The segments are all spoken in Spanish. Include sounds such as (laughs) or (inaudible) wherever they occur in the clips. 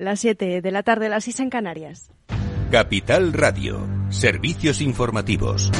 Las 7 de la tarde, las 6 en Canarias. Capital Radio, servicios informativos.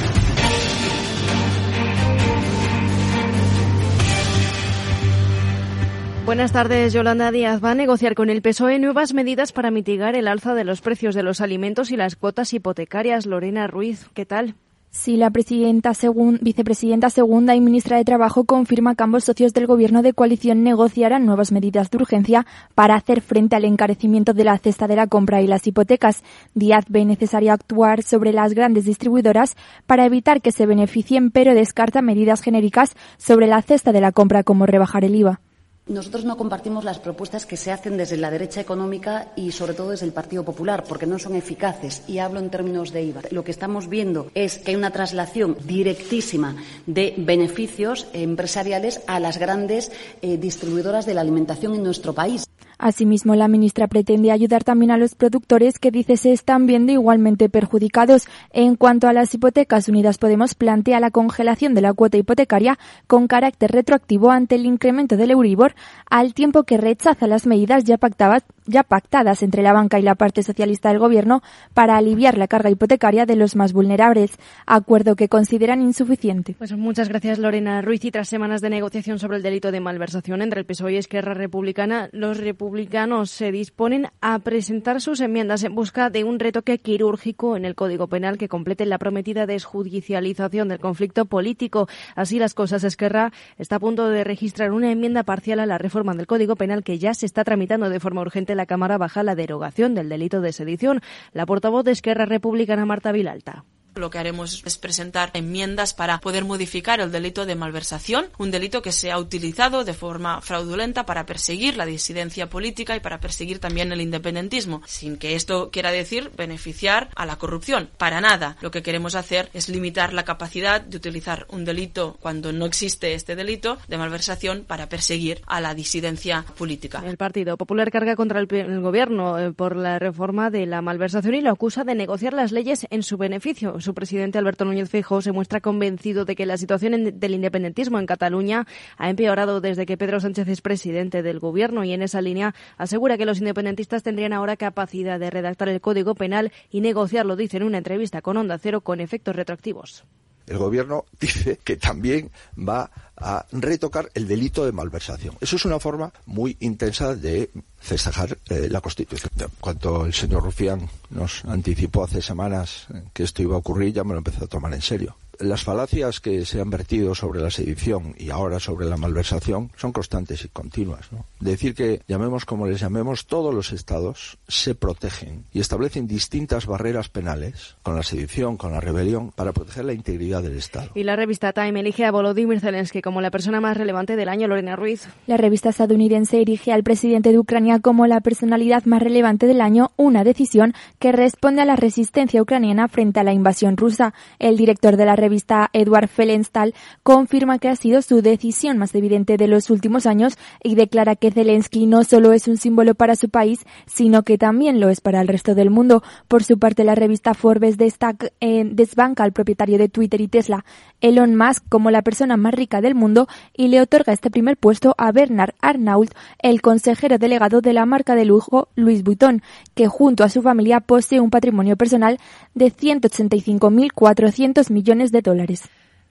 Buenas tardes. Yolanda Díaz va a negociar con el PSOE nuevas medidas para mitigar el alza de los precios de los alimentos y las cuotas hipotecarias. Lorena Ruiz, ¿qué tal? Sí, la presidenta vicepresidenta segunda y ministra de Trabajo confirma que ambos socios del gobierno de coalición negociarán nuevas medidas de urgencia para hacer frente al encarecimiento de la cesta de la compra y las hipotecas. Díaz ve necesario actuar sobre las grandes distribuidoras para evitar que se beneficien, pero descarta medidas genéricas sobre la cesta de la compra como rebajar el IVA. Nosotros no compartimos las propuestas que se hacen desde la derecha económica y, sobre todo, desde el Partido Popular, porque no son eficaces. Y hablo en términos de IVA. Lo que estamos viendo es que hay una traslación directísima de beneficios empresariales a las grandes eh, distribuidoras de la alimentación en nuestro país. Asimismo, la ministra pretende ayudar también a los productores que dice se están viendo igualmente perjudicados. En cuanto a las hipotecas, Unidas Podemos plantea la congelación de la cuota hipotecaria con carácter retroactivo ante el incremento del Euribor, al tiempo que rechaza las medidas ya pactadas, ya pactadas entre la banca y la parte socialista del Gobierno para aliviar la carga hipotecaria de los más vulnerables, acuerdo que consideran insuficiente. Pues muchas gracias, Lorena Ruiz. Y tras semanas de negociación sobre el delito de malversación entre el PSOE y Esquerra Republicana, los republicanos se disponen a presentar sus enmiendas en busca de un retoque quirúrgico en el Código Penal que complete la prometida desjudicialización del conflicto político. Así las cosas, Esquerra está a punto de registrar una enmienda parcial a la reforma del Código Penal que ya se está tramitando de forma urgente la Cámara baja la derogación del delito de sedición. La portavoz de Esquerra Republicana, Marta Vilalta. Lo que haremos es presentar enmiendas para poder modificar el delito de malversación, un delito que se ha utilizado de forma fraudulenta para perseguir la disidencia política y para perseguir también el independentismo, sin que esto quiera decir beneficiar a la corrupción. Para nada. Lo que queremos hacer es limitar la capacidad de utilizar un delito cuando no existe este delito de malversación para perseguir a la disidencia política. El Partido Popular carga contra el, gobierno eh, por la reforma de la malversación y lo acusa de negociar las leyes en su beneficio. Su presidente Alberto Núñez Feijóo se muestra convencido de que la situación del independentismo en Cataluña ha empeorado desde que Pedro Sánchez es presidente del gobierno y en esa línea asegura que los independentistas tendrían ahora capacidad de redactar el Código Penal y negociarlo, dice en una entrevista con Onda Cero, con efectos retroactivos. El gobierno (laughs) dice que también va a retocar el delito de malversación. Eso es una forma muy intensa de festejar eh, la Constitución. Cuando el señor Rufián nos anticipó hace semanas que esto iba a ocurrir, ya me lo empecé a tomar en serio las falacias que se han vertido sobre la sedición y ahora sobre la malversación son constantes y continuas. ¿no? Decir que, llamemos como les llamemos, todos los estados se protegen y establecen distintas barreras penales con la sedición, con la rebelión, para proteger la integridad del Estado. Y la revista Time elige a Volodymyr Zelensky como la persona más relevante del año, Lorena Ruiz. La revista estadounidense erige al presidente de Ucrania como la personalidad más relevante del año, una decisión que responde a la resistencia ucraniana frente a la invasión rusa. El director de la revista revista Edward Felenstal confirma que ha sido su decisión más evidente de los últimos años y declara que Zelensky no solo es un símbolo para su país, sino que también lo es para el resto del mundo. Por su parte, la revista Forbes eh, desbanca al propietario de Twitter y Tesla, Elon Musk, como la persona más rica del mundo y le otorga este primer puesto a Bernard Arnault, el consejero delegado de la marca de lujo Louis Vuitton, que junto a su familia posee un patrimonio personal de 185.400 millones de dólares.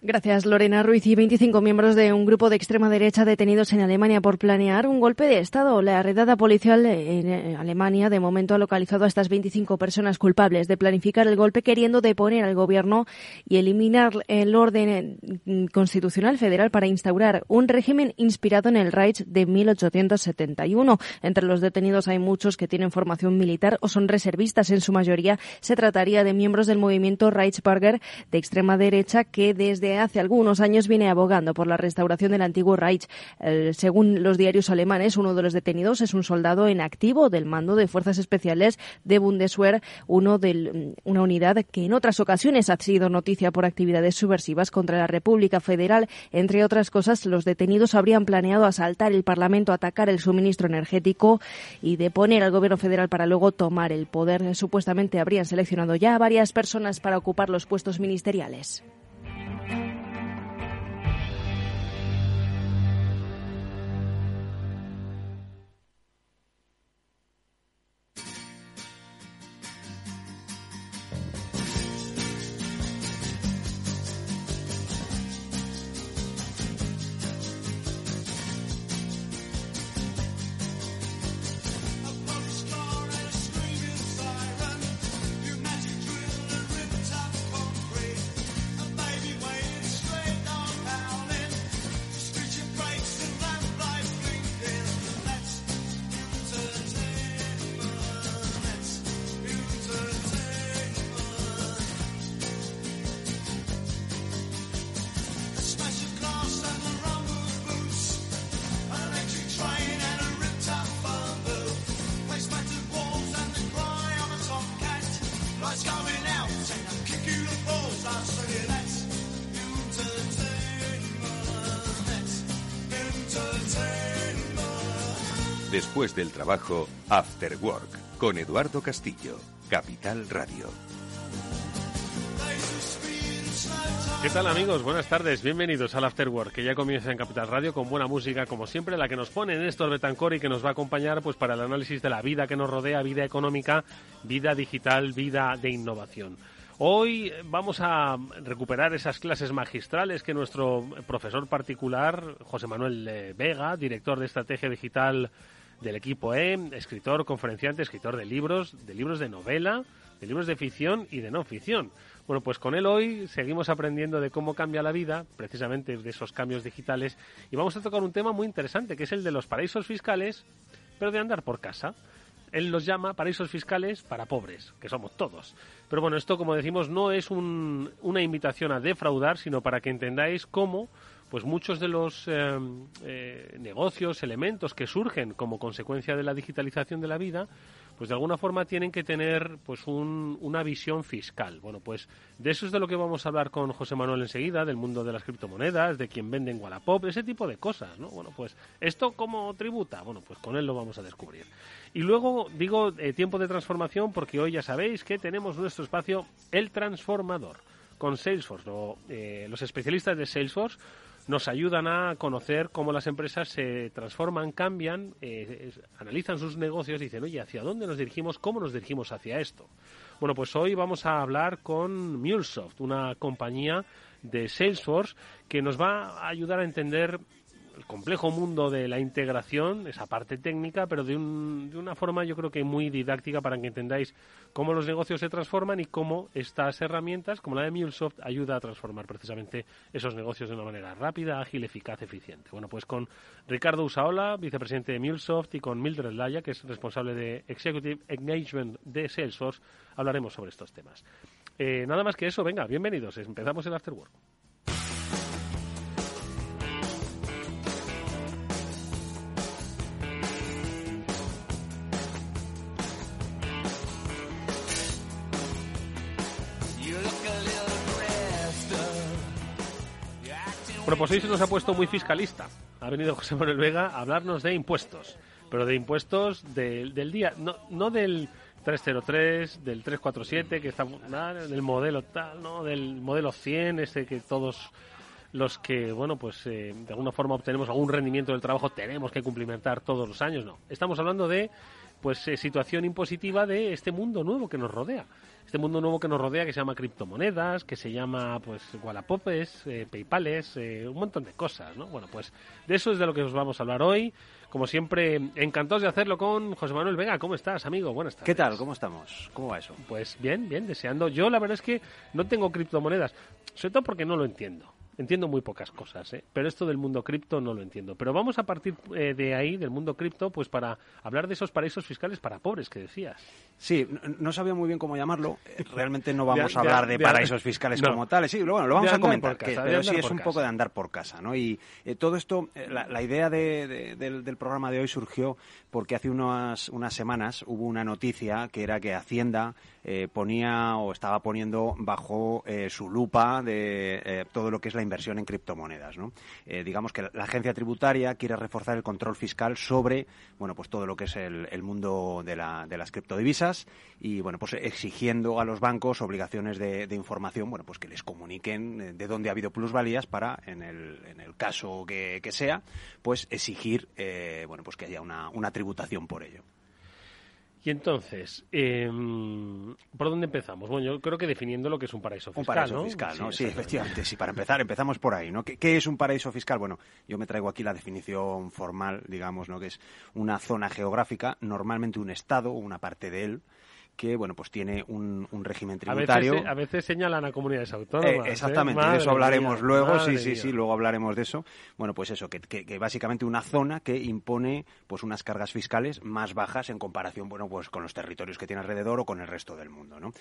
Gracias, Lorena Ruiz. Y 25 miembros de un grupo de extrema derecha detenidos en Alemania por planear un golpe de Estado. La redada policial en eh, Alemania, de momento, ha localizado a estas 25 personas culpables de planificar el golpe queriendo deponer al gobierno y eliminar el orden eh, constitucional federal para instaurar un régimen inspirado en el Reich de 1871. Entre los detenidos hay muchos que tienen formación militar o son reservistas. En su mayoría se trataría de miembros del movimiento Reichsbürger de extrema derecha que desde hace algunos años viene abogando por la restauración del antiguo Reich. según los diarios alemanes, uno de los detenidos es un soldado en activo del mando de fuerzas especiales de Bundeswehr, uno de una unidad que en otras ocasiones ha sido noticia por actividades subversivas contra la República Federal. Entre otras cosas, los detenidos habrían planeado asaltar el Parlamento, atacar el suministro energético y deponer al gobierno federal para luego tomar el poder. Supuestamente habrían seleccionado ya a varias personas para ocupar los puestos ministeriales. Después del trabajo, After Work, con Eduardo Castillo, Capital Radio. ¿Qué tal amigos? Buenas tardes, bienvenidos al After Work, que ya comienza en Capital Radio con buena música, como siempre, la que nos pone Néstor Betancor y que nos va a acompañar pues para el análisis de la vida que nos rodea, vida económica, vida digital, vida de innovación. Hoy vamos a recuperar esas clases magistrales que nuestro profesor particular, José Manuel eh, Vega, director de estrategia digital del equipo E, escritor, conferenciante, escritor de libros, de libros de novela, de libros de ficción y de no ficción. Bueno, pues con él hoy seguimos aprendiendo de cómo cambia la vida, precisamente de esos cambios digitales, y vamos a tocar un tema muy interesante, que es el de los paraísos fiscales, pero de andar por casa. Él los llama paraísos fiscales para pobres, que somos todos. Pero bueno, esto, como decimos, no es una invitación a defraudar, sino para que entendáis cómo pues muchos de los eh, eh, negocios, elementos que surgen como consecuencia de la digitalización de la vida, pues de alguna forma tienen que tener pues una visión fiscal. Bueno, pues de eso es de lo que vamos a hablar con José Manuel enseguida, del mundo de las criptomonedas, de quien vende en Wallapop, ese tipo de cosas, ¿no? Bueno, pues esto cómo tributa, bueno, pues con él lo vamos a descubrir. Y luego digo eh, tiempo de transformación porque hoy ya sabéis que tenemos nuestro espacio El Transformador con Salesforce. Eh, los especialistas de Salesforce nos ayudan a conocer cómo las empresas se transforman, cambian, eh, analizan sus negocios y dicen, oye, ¿hacia dónde nos dirigimos? ¿Cómo nos dirigimos hacia esto? Bueno, pues hoy vamos a hablar con MuleSoft, una compañía de Salesforce que nos va a ayudar a entender el complejo mundo de la integración, esa parte técnica, pero de, un, de una forma yo creo que muy didáctica para que entendáis cómo los negocios se transforman y cómo estas herramientas, como la de MuleSoft, ayuda a transformar precisamente esos negocios de una manera rápida, ágil, eficaz, eficiente. Bueno, pues con Ricardo Usaola, vicepresidente de MuleSoft, y con Mildred Laya, que es responsable de Executive Engagement de Salesforce, hablaremos sobre estos temas. Eh, nada más que eso, venga, bienvenidos. Empezamos el Afterwork. Se nos ha puesto muy fiscalista. Ha venido José Manuel Vega a hablarnos de impuestos, pero de impuestos del día, no, no del 303, del 347, que está del modelo tal, no, del modelo 100, ese que todos los que, bueno, pues eh, de alguna forma obtenemos algún rendimiento del trabajo tenemos que cumplimentar todos los años, no. Estamos hablando de pues eh, situación impositiva de este mundo nuevo que nos rodea. Este mundo nuevo que nos rodea que se llama criptomonedas, que se llama pues Wallapopes, eh, Paypales, eh, un montón de cosas, ¿no? Bueno, pues de eso es de lo que os vamos a hablar hoy. Como siempre, encantados de hacerlo con José Manuel Vega. ¿Cómo estás, amigo? Buenas tardes. ¿Qué tal? ¿Cómo estamos? ¿Cómo va eso? Pues bien, bien, deseando. Yo la verdad es que no tengo criptomonedas, sobre todo porque no lo entiendo. Entiendo muy pocas cosas, ¿eh? pero esto del mundo cripto no lo entiendo. Pero vamos a partir eh, de ahí, del mundo cripto, pues para hablar de esos paraísos fiscales para pobres que decías. Sí, no, sabía muy bien cómo llamarlo. Eh, realmente no (laughs) vamos a hablar de, paraísos fiscales (laughs) como tales. Sí, bueno, lo vamos a comentar, pero sí es un poco de andar por casa. ¿no? Y eh, todo esto, la, idea del, del, programa de hoy surgió porque hace unas, unas semanas hubo una noticia que era que Hacienda ponía o estaba poniendo bajo su lupa de todo lo que es la inversión en criptomonedas. ¿no? Eh, digamos que la agencia tributaria quiere reforzar el control fiscal sobre bueno, pues todo lo que es el, mundo de, la, de, las criptodivisas y bueno, pues exigiendo a los bancos obligaciones de, información bueno, pues que les comuniquen eh, de dónde ha habido plusvalías para, en el, en el caso que, sea, pues exigir eh, bueno, pues que haya una, una tributación por ello. Y entonces, em, ¿por dónde empezamos? Bueno, yo creo que definiendo lo que es un paraíso fiscal. Un paraíso fiscal, ¿no? Sí, efectivamente. Sí, para empezar, empezamos por ahí, ¿no? ¿Qué, ¿Qué, es un paraíso fiscal? Bueno, yo me traigo aquí la definición formal, digamos, ¿no? Que es una zona geográfica, normalmente un estado o una parte de él, que bueno pues tiene un, régimen tributario. A veces, señalan a comunidades autónomas. Eh, exactamente, de eso hablaremos luego, sí, sí, sí, luego hablaremos de eso. Bueno, pues eso, que, que, básicamente una zona que impone pues unas cargas fiscales más bajas en comparación, bueno, pues con los territorios que tiene alrededor o con el resto del mundo, ¿no?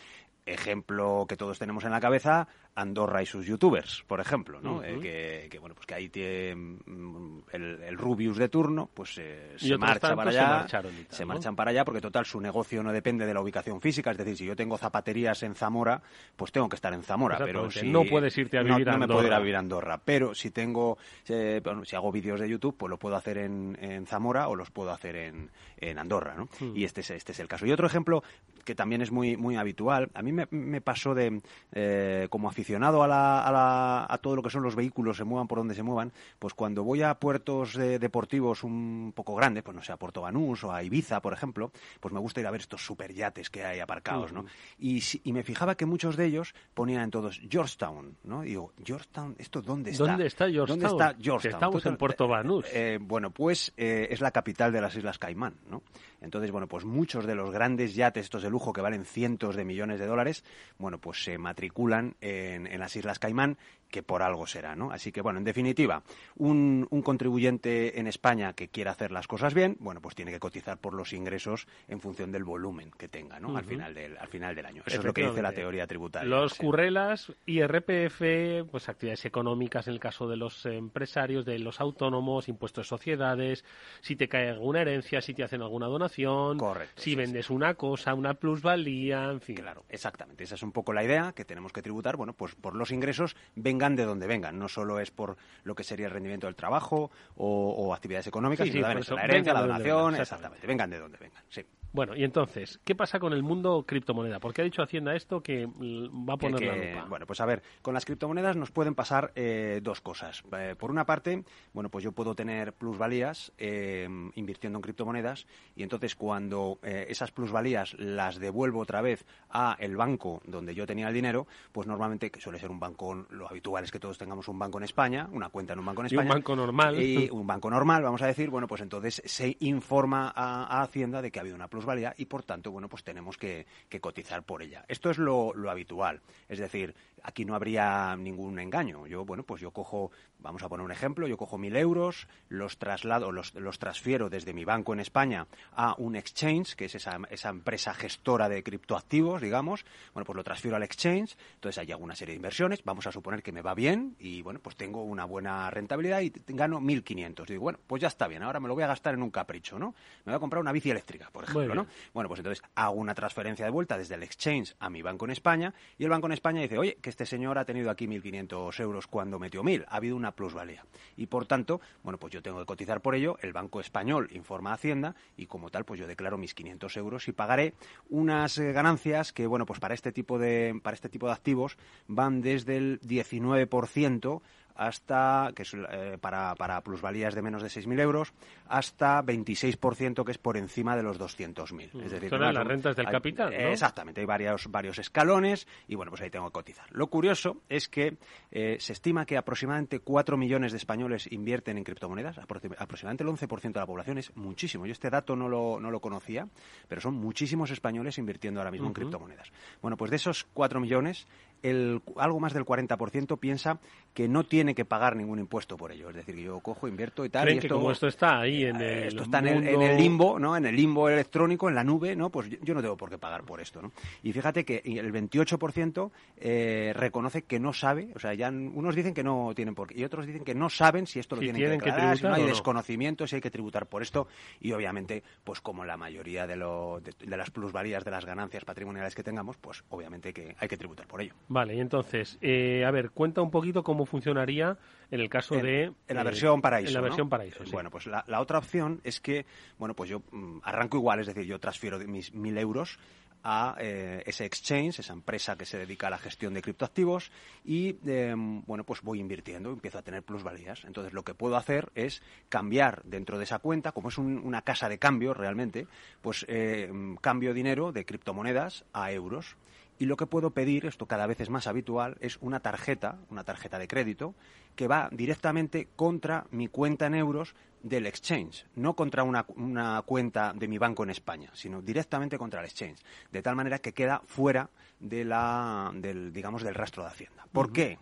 Ejemplo que todos tenemos en la cabeza, Andorra y sus youtubers, por ejemplo, ¿no? Eh, que, bueno, pues que ahí tiene mm, el, Rubius de turno, pues eh, se marcha para allá, se, marchan para allá porque total su negocio no depende de la ubicación física, es decir, si yo tengo zapaterías en Zamora, pues tengo que estar en Zamora, pero si no puedes irte a vivir no, a no me puedo ir a vivir a Andorra, pero si tengo, eh, si hago vídeos de YouTube, pues lo puedo hacer en, en Zamora o los puedo hacer en, en Andorra, ¿no? Hmm. Y este es, este es el caso. Y otro ejemplo que también es muy, muy habitual, a mí me, me pasó de, eh, como aficionado a, la, a, la, a todo lo que son los vehículos, se muevan por donde se muevan, pues cuando voy a puertos deportivos un poco grandes, pues no sé, a Puerto Banús o a Ibiza, por ejemplo, pues me gusta ir a ver estos superyates que hay aparcados, ¿no? Y, y, me fijaba que muchos de ellos ponían en todos Georgetown, ¿no? Y digo, Georgetown, ¿esto dónde está? ¿Dónde está Georgetown? ¿Dónde está Georgetown? Estamos en Puerto Banús. Eh, bueno, pues eh, es la capital de las Islas Caimán, ¿no? Entonces, bueno, pues muchos de los grandes yates estos de lujo que valen cientos de millones de dólares, bueno, pues se matriculan en, en las Islas Caimán que por algo será, ¿no? Así que, bueno, en definitiva, un, un, contribuyente en España que quiera hacer las cosas bien, bueno, pues tiene que cotizar por los ingresos en función del volumen que tenga, ¿no? al, final del, al final del año. Eso es lo que dice la teoría tributaria. Los currelas, IRPF, pues actividades económicas en el caso de los empresarios, de los autónomos, impuestos de sociedades, si te cae alguna herencia, si te hacen alguna donación, Correcto, si vendes una cosa, una plusvalía, en fin. Claro, exactamente. Esa es un poco la idea que tenemos que tributar, bueno, pues por los ingresos vengan de donde vengan. No solo es por lo que sería el rendimiento del trabajo o, o actividades económicas, sí, sino sí, también eso, la herencia, la donación, vengan, exactamente. Vengan de donde vengan, sí. Bueno, y entonces, ¿qué pasa con el mundo criptomoneda? Porque ha dicho Hacienda esto que va a poner que, la lupa. Bueno, pues a ver, con las criptomonedas nos pueden pasar eh, dos cosas. Eh, por una parte, bueno, pues yo puedo tener plusvalías eh, invirtiendo en criptomonedas y entonces cuando eh, esas plusvalías las devuelvo otra vez a el banco donde yo tenía el dinero, pues normalmente, que suele ser un banco, lo habitual es que todos tengamos un banco en España, una cuenta en un banco en España. Y un banco normal. Y un banco normal, vamos a decir, bueno, pues entonces se informa a, a Hacienda de que ha habido una plusvalía y por tanto, bueno, pues tenemos que, cotizar por ella. Esto es lo, habitual. Es decir, aquí no habría ningún engaño. Yo, bueno, pues yo cojo, vamos a poner un ejemplo, yo cojo mil euros, los traslado, los, los transfiero desde mi banco en España a un exchange, que es esa, esa empresa gestora de criptoactivos, digamos. Bueno, pues lo transfiero al exchange, entonces ahí hago una serie de inversiones, vamos a suponer que me va bien y, bueno, pues tengo una buena rentabilidad y gano 1.500. Digo, bueno, pues ya está bien, ahora me lo voy a gastar en un capricho, ¿no? Me voy a comprar una bici eléctrica, por ejemplo, ¿no? Bueno, pues entonces hago una transferencia de vuelta desde el exchange a mi banco en España y el banco en España dice, oye, este señor ha tenido aquí 1.500 euros cuando metió 1.000, ha habido una plusvalía. Y por tanto, bueno, pues yo tengo que cotizar por ello, el Banco Español informa a Hacienda y como tal, pues yo declaro mis 500 euros y pagaré unas eh, ganancias que, bueno, pues para este tipo de, para este tipo de activos van desde el 19% hasta, que es eh, para, para, plusvalías de menos de 6.000 euros, hasta 26% que es por encima de los 200.000. Mm. Es decir, Son las rentas del hay, capital, ¿no? Exactamente, hay varios, varios escalones y bueno, pues ahí tengo que cotizar. Lo curioso es que eh, se estima que aproximadamente 4 millones de españoles invierten en criptomonedas, aproximadamente el 11% de la población es muchísimo. Yo este dato no lo, no lo conocía, pero son muchísimos españoles invirtiendo ahora mismo uh -huh. en criptomonedas. Bueno, pues de esos 4 millones, el, algo más del 40% piensa que no tiene que pagar ningún impuesto por ello. Es decir, yo cojo, invierto y tal. ¿Creen y esto, que como esto está ahí en el Esto está mundo... en, el, en, el, limbo, ¿no? En el limbo electrónico, en la nube, ¿no? Pues yo, no tengo por qué pagar por esto, ¿no? Y fíjate que el 28% eh, reconoce que no sabe, o sea, ya unos dicen que no tienen por qué, y otros dicen que no saben si esto lo si tienen, tienen, que declarar, que si no hay no. desconocimiento, si hay que tributar por esto, y obviamente, pues como la mayoría de, lo, de, de las plusvalías de las ganancias patrimoniales que tengamos, pues obviamente que hay que tributar por ello. Vale, y entonces, eh, a ver, cuenta un poquito cómo funcionaría en el caso en, de... En la versión paraíso. En la ¿no? versión paraíso, sí. Bueno, pues la, la, otra opción es que, bueno, pues yo mmm, arranco igual, es decir, yo transfiero mis mil euros a eh, ese exchange, esa empresa que se dedica a la gestión de criptoactivos y, eh, bueno, pues voy invirtiendo, empiezo a tener plusvalías. Entonces, lo que puedo hacer es cambiar dentro de esa cuenta, como es un, una casa de cambio realmente, pues eh, cambio dinero de criptomonedas a euros. Y lo que puedo pedir, esto cada vez es más habitual, es una tarjeta, una tarjeta de crédito, que va directamente contra mi cuenta en euros del exchange, no contra una, una, cuenta de mi banco en España, sino directamente contra el exchange, de tal manera que queda fuera de la, del, digamos, del rastro de Hacienda. ¿Por uh -huh. qué?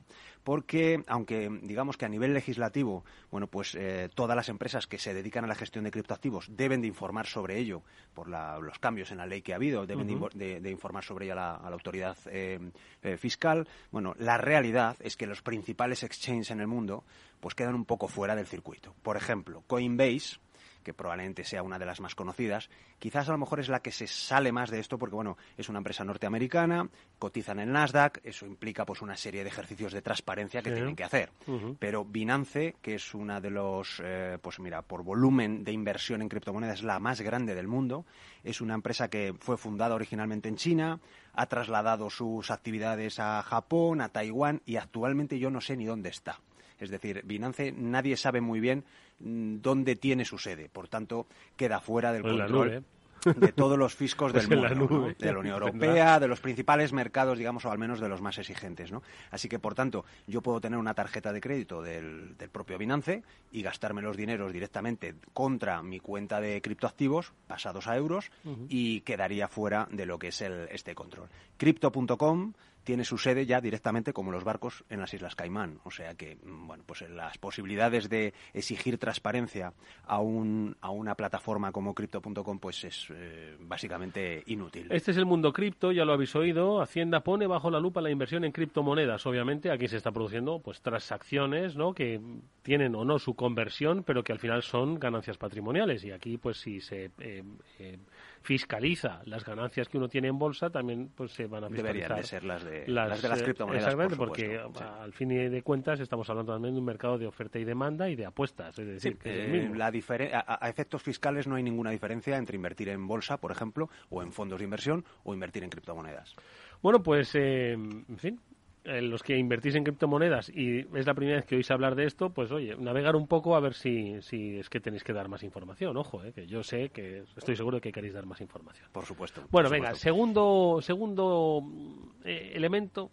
Porque, aunque digamos que a nivel legislativo, bueno, pues eh, todas las empresas que se dedican a la gestión de criptoactivos deben de informar sobre ello por la, los cambios en la ley que ha habido, deben uh -huh. de, de, de, informar sobre ello a la, a la autoridad eh, eh, fiscal. Bueno, la realidad es que los principales exchanges en el mundo pues quedan un poco fuera del circuito. Por ejemplo, Coinbase que probablemente sea una de las más conocidas. Quizás a lo mejor es la que se sale más de esto porque, bueno, es una empresa norteamericana, cotiza en el Nasdaq, eso implica pues una serie de ejercicios de transparencia que tienen que hacer. Pero Binance, que es una de los, eh, pues mira, por volumen de inversión en criptomonedas, es la más grande del mundo. Es una empresa que fue fundada originalmente en China, ha trasladado sus actividades a Japón, a Taiwán y actualmente yo no sé ni dónde está. Es decir, Binance nadie sabe muy bien dónde tiene su sede. Por tanto, queda fuera del control de todos los fiscos (laughs) del pues mundo, de la Unión (laughs) Europea, de los principales mercados, digamos, o al menos de los más exigentes, ¿no? Así que, por tanto, yo puedo tener una tarjeta de crédito del, propio Binance y gastarme los dineros directamente contra mi cuenta de criptoactivos pasados a euros y quedaría fuera de lo que es el, este control. Crypto.com tiene su sede ya directamente como los barcos en las Islas Caimán. O sea que, mm, bueno, pues las posibilidades de exigir transparencia a, un, a una plataforma como Crypto.com pues es eh, básicamente inútil. Este es el mundo cripto, ya lo habéis oído. Hacienda pone bajo la lupa la inversión en criptomonedas. Obviamente aquí se está produciendo pues transacciones, ¿no? Que tienen o no su conversión, pero que al final son ganancias patrimoniales. Y aquí pues si se eh, eh, fiscaliza las ganancias que uno tiene en bolsa, también pues se van a fiscalizar. Deberían de ser las de las, de las criptomonedas. Exactamente, porque al fin y de cuentas estamos hablando también de un mercado de oferta y demanda y de apuestas. Es decir, que la a, efectos fiscales no hay ninguna diferencia entre invertir en bolsa, por ejemplo, o en fondos de inversión, o invertir en criptomonedas. Bueno, pues, eh, en fin, eh, los que invertís en criptomonedas y es la primera vez que oís hablar de esto, pues oye, navegar un poco a ver si, si es que tenéis que dar más información. Ojo, eh, que yo sé que estoy seguro de que queréis dar más información. Por supuesto. Bueno, venga, segundo, segundo eh, elemento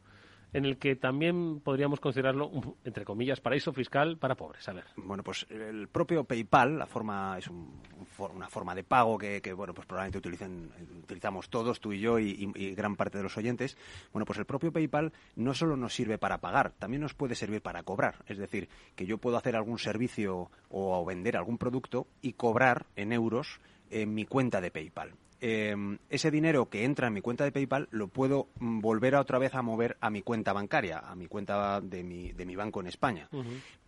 en el que también podríamos considerarlo, entre comillas, paraíso fiscal para pobres. A ver. Bueno, pues el propio PayPal, la forma es una forma de pago que, bueno, pues probablemente utilicen, utilizamos todos, tú y yo y, gran parte de los oyentes. Bueno, pues el propio PayPal no solo nos sirve para pagar, también nos puede servir para cobrar. Es decir, que yo puedo hacer algún servicio o vender algún producto y cobrar en euros en mi cuenta de PayPal. Em, ese dinero que entra en mi cuenta de PayPal lo puedo mm, volver a otra vez a mover a mi cuenta bancaria, a mi cuenta de mi, de mi banco en España.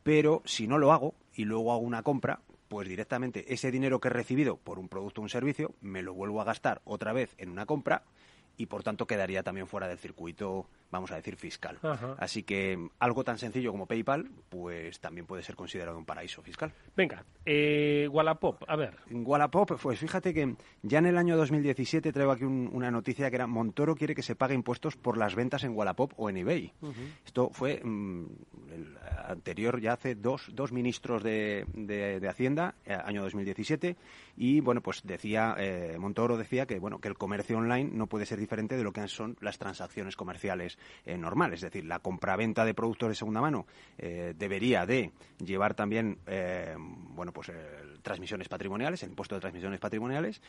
Pero si no lo hago y luego hago una compra, pues directamente ese dinero que he recibido por un producto o un servicio me lo vuelvo a gastar otra vez en una compra y por tanto quedaría también fuera del circuito vamos a decir, fiscal. Así que algo tan sencillo como PayPal, pues también puede ser considerado un paraíso fiscal. Venga, eh, Wallapop, a ver. Wallapop, pues fíjate que ya en el año 2017 traigo aquí una noticia que era Montoro quiere que se pague impuestos por las ventas en Wallapop o en eBay. Esto fue mm, el anterior, ya hace dos, dos ministros de, de, Hacienda, eh, año 2017, y bueno, pues decía, eh, Montoro decía que, bueno, que el comercio online no puede ser diferente de lo que son las transacciones comerciales eh, normal. Es decir, la compraventa de productos de segunda mano eh, debería de llevar también, eh, bueno, pues transmisiones patrimoniales, el impuesto de transmisiones patrimoniales,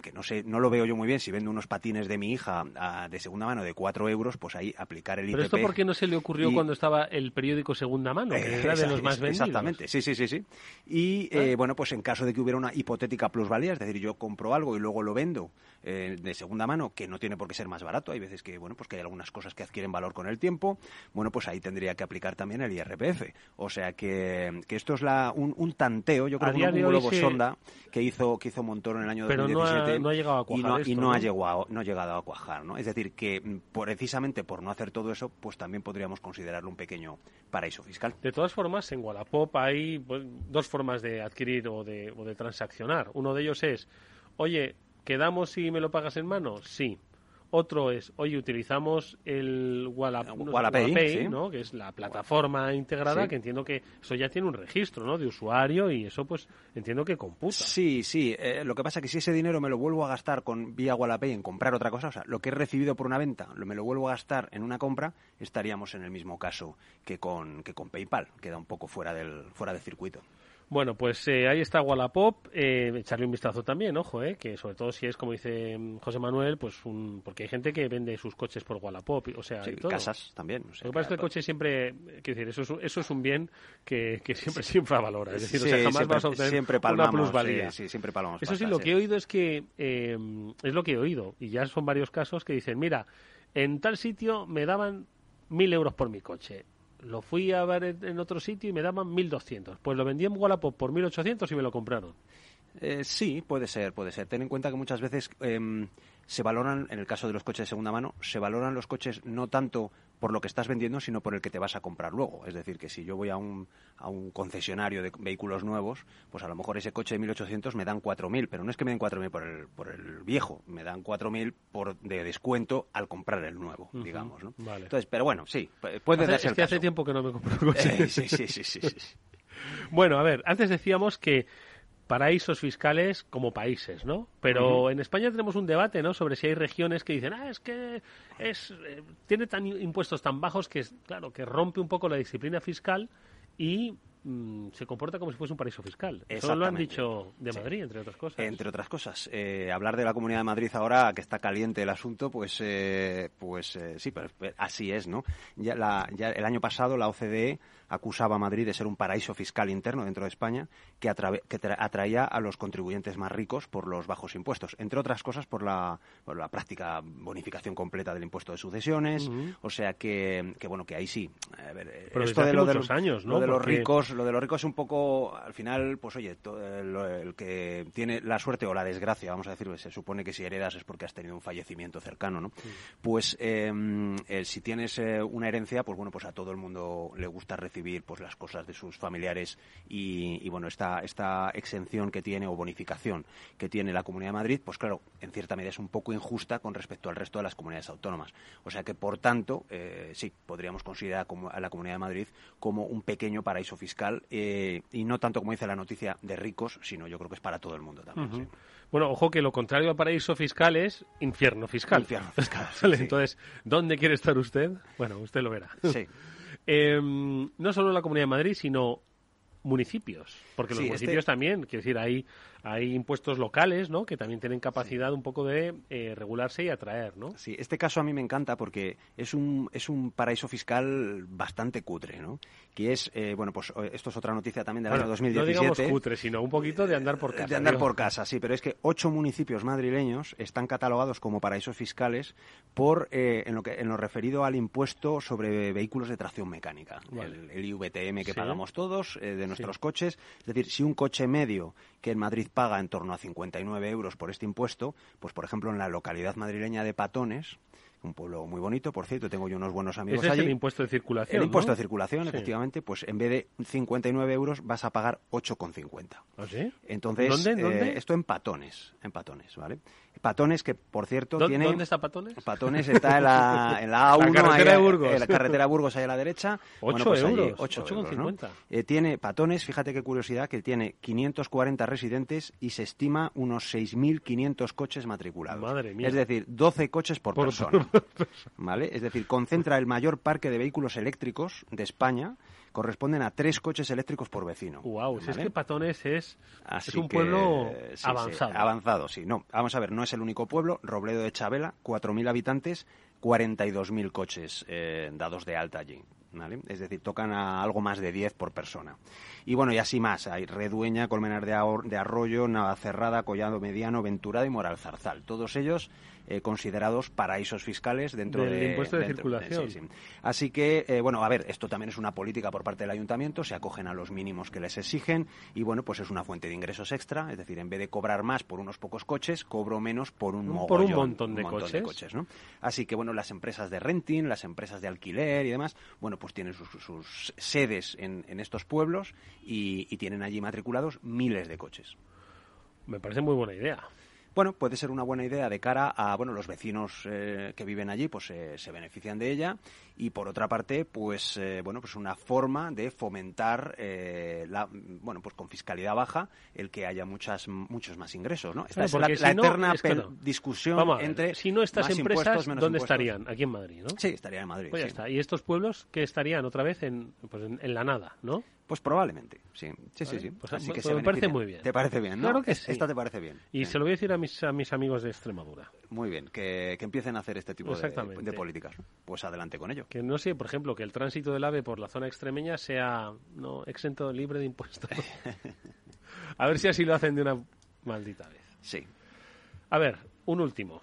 que no sé, no lo veo yo muy bien. Si vendo unos patines de mi hija de segunda mano de 4 euros, pues ahí aplicar el IPP. Pero esto por qué no se le ocurrió cuando estaba el periódico segunda mano, que era de los más vendidos. Exactamente, sí, sí, sí, sí. Y ah. bueno, pues en caso de que hubiera una hipotética plusvalía, es decir, yo compro algo y luego lo vendo de segunda mano, que no tiene por qué ser más barato, hay veces que, bueno, pues que hay algunas cosas que adquieren valor con el tiempo, bueno, pues ahí tendría que aplicar también el IRPF. O sea que, que esto es la, un, tanteo, yo creo que un, globo sonda que hizo, que hizo Montoro en el año Pero 2017. No ha, llegado a cuajar. Y no, ha, llegado, no ha llegado a cuajar, ¿no? Es decir, que precisamente por no hacer todo eso, pues también podríamos considerarlo un pequeño paraíso fiscal. De todas formas, en Wallapop hay pues, dos formas de adquirir o de, o de transaccionar. Uno de ellos es, oye, ¿quedamos si me lo pagas en mano? Sí. Otro es, hoy utilizamos el Wallapay, ¿no? que es la plataforma integrada, que entiendo que eso ya tiene un registro ¿no? de usuario y eso pues entiendo que computa. Sí, sí. Eh, lo que pasa es que si ese dinero me lo vuelvo a gastar con vía Wallapay en comprar otra cosa, o sea, lo que he recibido por una venta, lo me lo vuelvo a gastar en una compra, estaríamos en el mismo caso que con, que con PayPal. Queda un poco fuera del, fuera del circuito. Bueno, pues eh, ahí está Wallapop, eh, echarle un vistazo también, ojo, eh, que sobre todo si es, como dice mm, José Manuel, pues un, porque hay gente que vende sus coches por Wallapop, o sea, casas también. Lo que pasa es que el coche siempre, quiero decir, eso es, eso es un bien que, que siempre se infravalora, es decir, o sea, jamás vas a obtener siempre una plusvalía. Sí, siempre palmamos Eso sí, lo que he oído es que, eh, es lo que he oído, y ya son varios casos que dicen, mira, en tal sitio me daban mil euros por mi coche lo fui a ver en otro sitio y me daban 1.200. Pues lo vendí en Wallapop por 1.800 y me lo compraron. Eh, sí, puede ser, puede ser. Ten en cuenta que muchas veces em, se valoran, en el caso de los coches de segunda mano, se valoran los coches no tanto por lo que estás vendiendo, sino por el que te vas a comprar luego. Es decir, que si yo voy a un, a un concesionario de vehículos nuevos, pues a lo mejor ese coche de 1.800 me dan 4.000, pero no es que me den 4.000 por el, por el viejo, me dan 4.000 por de descuento al comprar el nuevo, digamos. ¿no? Entonces, pero bueno, sí, puede hace, darse es que hace tiempo que no me compro un coche. Eh, sí, sí, sí, sí, sí. (laughs) bueno, a ver, antes decíamos que paraísos fiscales como países, ¿no? Pero en España tenemos un debate, ¿no? Sobre si hay regiones que dicen, ah, es que es eh, tiene tan impuestos tan bajos que es claro que rompe un poco la disciplina fiscal y mm, se comporta como si fuese un paraíso fiscal. Eso lo han dicho de Madrid, entre otras cosas. Entre otras cosas. Eh, hablar de la Comunidad de Madrid ahora, que está caliente el asunto, pues, eh, pues sí, pero, así es, ¿no? Ya, la, ya el año pasado la OCDE acusaba a Madrid de ser un paraíso fiscal interno dentro de España que, atraía a los contribuyentes más ricos por los bajos impuestos, entre otras cosas por la, práctica bonificación completa del impuesto de sucesiones, o sea que, bueno, que ahí sí. Pero esto de, lo de los años, ¿no? Lo de los ricos, lo de los ricos es un poco, al final, pues oye, el, que tiene la suerte o la desgracia, vamos a decirlo, se supone que si heredas es porque has tenido un fallecimiento cercano, ¿no? Pues em, si tienes eh, una herencia, pues bueno, pues a todo el mundo le gusta recibir pues las cosas de sus familiares y, bueno esta esta exención que tiene o bonificación que tiene la Comunidad de Madrid pues claro en cierta medida es un poco injusta con respecto al resto de las comunidades autónomas. O sea que por tanto eh, sí podríamos considerar a la Comunidad de Madrid como un pequeño paraíso fiscal eh, y no tanto como dice la noticia de ricos sino yo creo que es para todo el mundo también Bueno, ojo que lo contrario a paraíso fiscal es infierno fiscal. Infierno (laughs) fiscal. Entonces, ¿dónde quiere estar usted? Bueno, usted lo verá. Sí. (laughs) Em, no solo la Comunidad de Madrid, sino municipios, porque los este municipios también, quiero decir, hay, hay impuestos locales, ¿no? Que también tienen capacidad un poco de eh, regularse y atraer, ¿no? Sí, este caso a mí me encanta porque es un, es un paraíso fiscal bastante cutre, ¿no? Que es, eh, bueno, pues eh, esto es otra noticia también del año 2017. No digamos cutre, sino un poquito de andar por casa. De andar por casa, sí, pero es que ocho municipios madrileños están catalogados como paraísos fiscales por, en, lo que, en lo referido al impuesto sobre vehículos de tracción mecánica, el, IVTM que pagamos todos, de nuestros coches. Es decir, si un coche medio que en Madrid paga en torno a 59 euros por este impuesto, pues por ejemplo en la localidad madrileña de Patones, un pueblo muy bonito, por cierto, tengo yo unos buenos amigos Ese allí. Es el impuesto de circulación. El impuesto de circulación, efectivamente, pues en vez de 59 euros vas a pagar 8,50. ¿Ah, sí? Entonces, ¿Dónde? ¿Dónde? Eh, esto en Patones, en Patones, ¿vale? Patones que, por cierto, tiene... ¿Dónde está Patones? Patones está en la, (laughs) en la A1. La carretera de Burgos. En la carretera Burgos, ahí a la derecha. 8 pues euros. 8 euros, ¿no? eh, tiene Patones, fíjate qué curiosidad, que tiene 540 residentes y se estima unos 6.500 coches matriculados. Madre mía. Es decir, 12 coches por, persona. (laughs) ¿Vale? Es decir, concentra el mayor parque de vehículos eléctricos de España corresponden a tres coches eléctricos por vecino. Wow, si es que Patones es, es un pueblo avanzado. avanzado, sí. No, vamos a ver, no es el único pueblo. Robledo de Chabela, 4.000 habitantes, 42.000 coches eh, dados de alta allí. ¿Vale? Es decir, tocan a algo más de 10 por persona. Y bueno, y así más. Hay Redueña, Colmenar de, de Arroyo, Navacerrada, Collado Mediano, Venturada y Moral Zarzal. Todos ellos eh, considerados paraísos fiscales dentro del impuesto de circulación. Así que, eh, bueno, a ver, esto también es una política por parte del ayuntamiento, se acogen a los mínimos que les exigen y, bueno, pues es una fuente de ingresos extra, es decir, en vez de cobrar más por unos pocos coches, cobro menos por un, por un montón de coches. Así que, bueno, las empresas de renting, las empresas de alquiler y demás, bueno, pues tienen sus, sedes en, estos pueblos y, y tienen allí matriculados miles de coches. Me parece muy buena idea bueno, puede ser una buena idea de cara a, bueno, los vecinos eh, que viven allí, pues eh, se benefician de ella y por otra parte, pues, eh, bueno, pues una forma de fomentar, la, bueno, pues con fiscalidad baja, el que haya muchas, muchos más ingresos, ¿no? Esta es la, eterna discusión entre si no estas empresas, ¿dónde estarían? Aquí en Madrid, ¿no? Sí, estarían en Madrid. Pues ya está. Y estos pueblos que estarían otra vez en, pues en la nada, ¿no? Pues probablemente, sí. Sí, sí, sí. Pues Así que me parece muy bien. ¿Te parece bien? Claro que sí. Esta te parece bien. Y se lo voy a decir a mis, a mis amigos de Extremadura. Muy bien, que, que empiecen a hacer este tipo de, de, políticas. Pues adelante con ello. Que no sé, por ejemplo, que el tránsito del AVE por la zona extremeña sea no exento, libre de impuestos. (laughs) a ver si así lo hacen de una maldita vez. Sí. A ver, un último.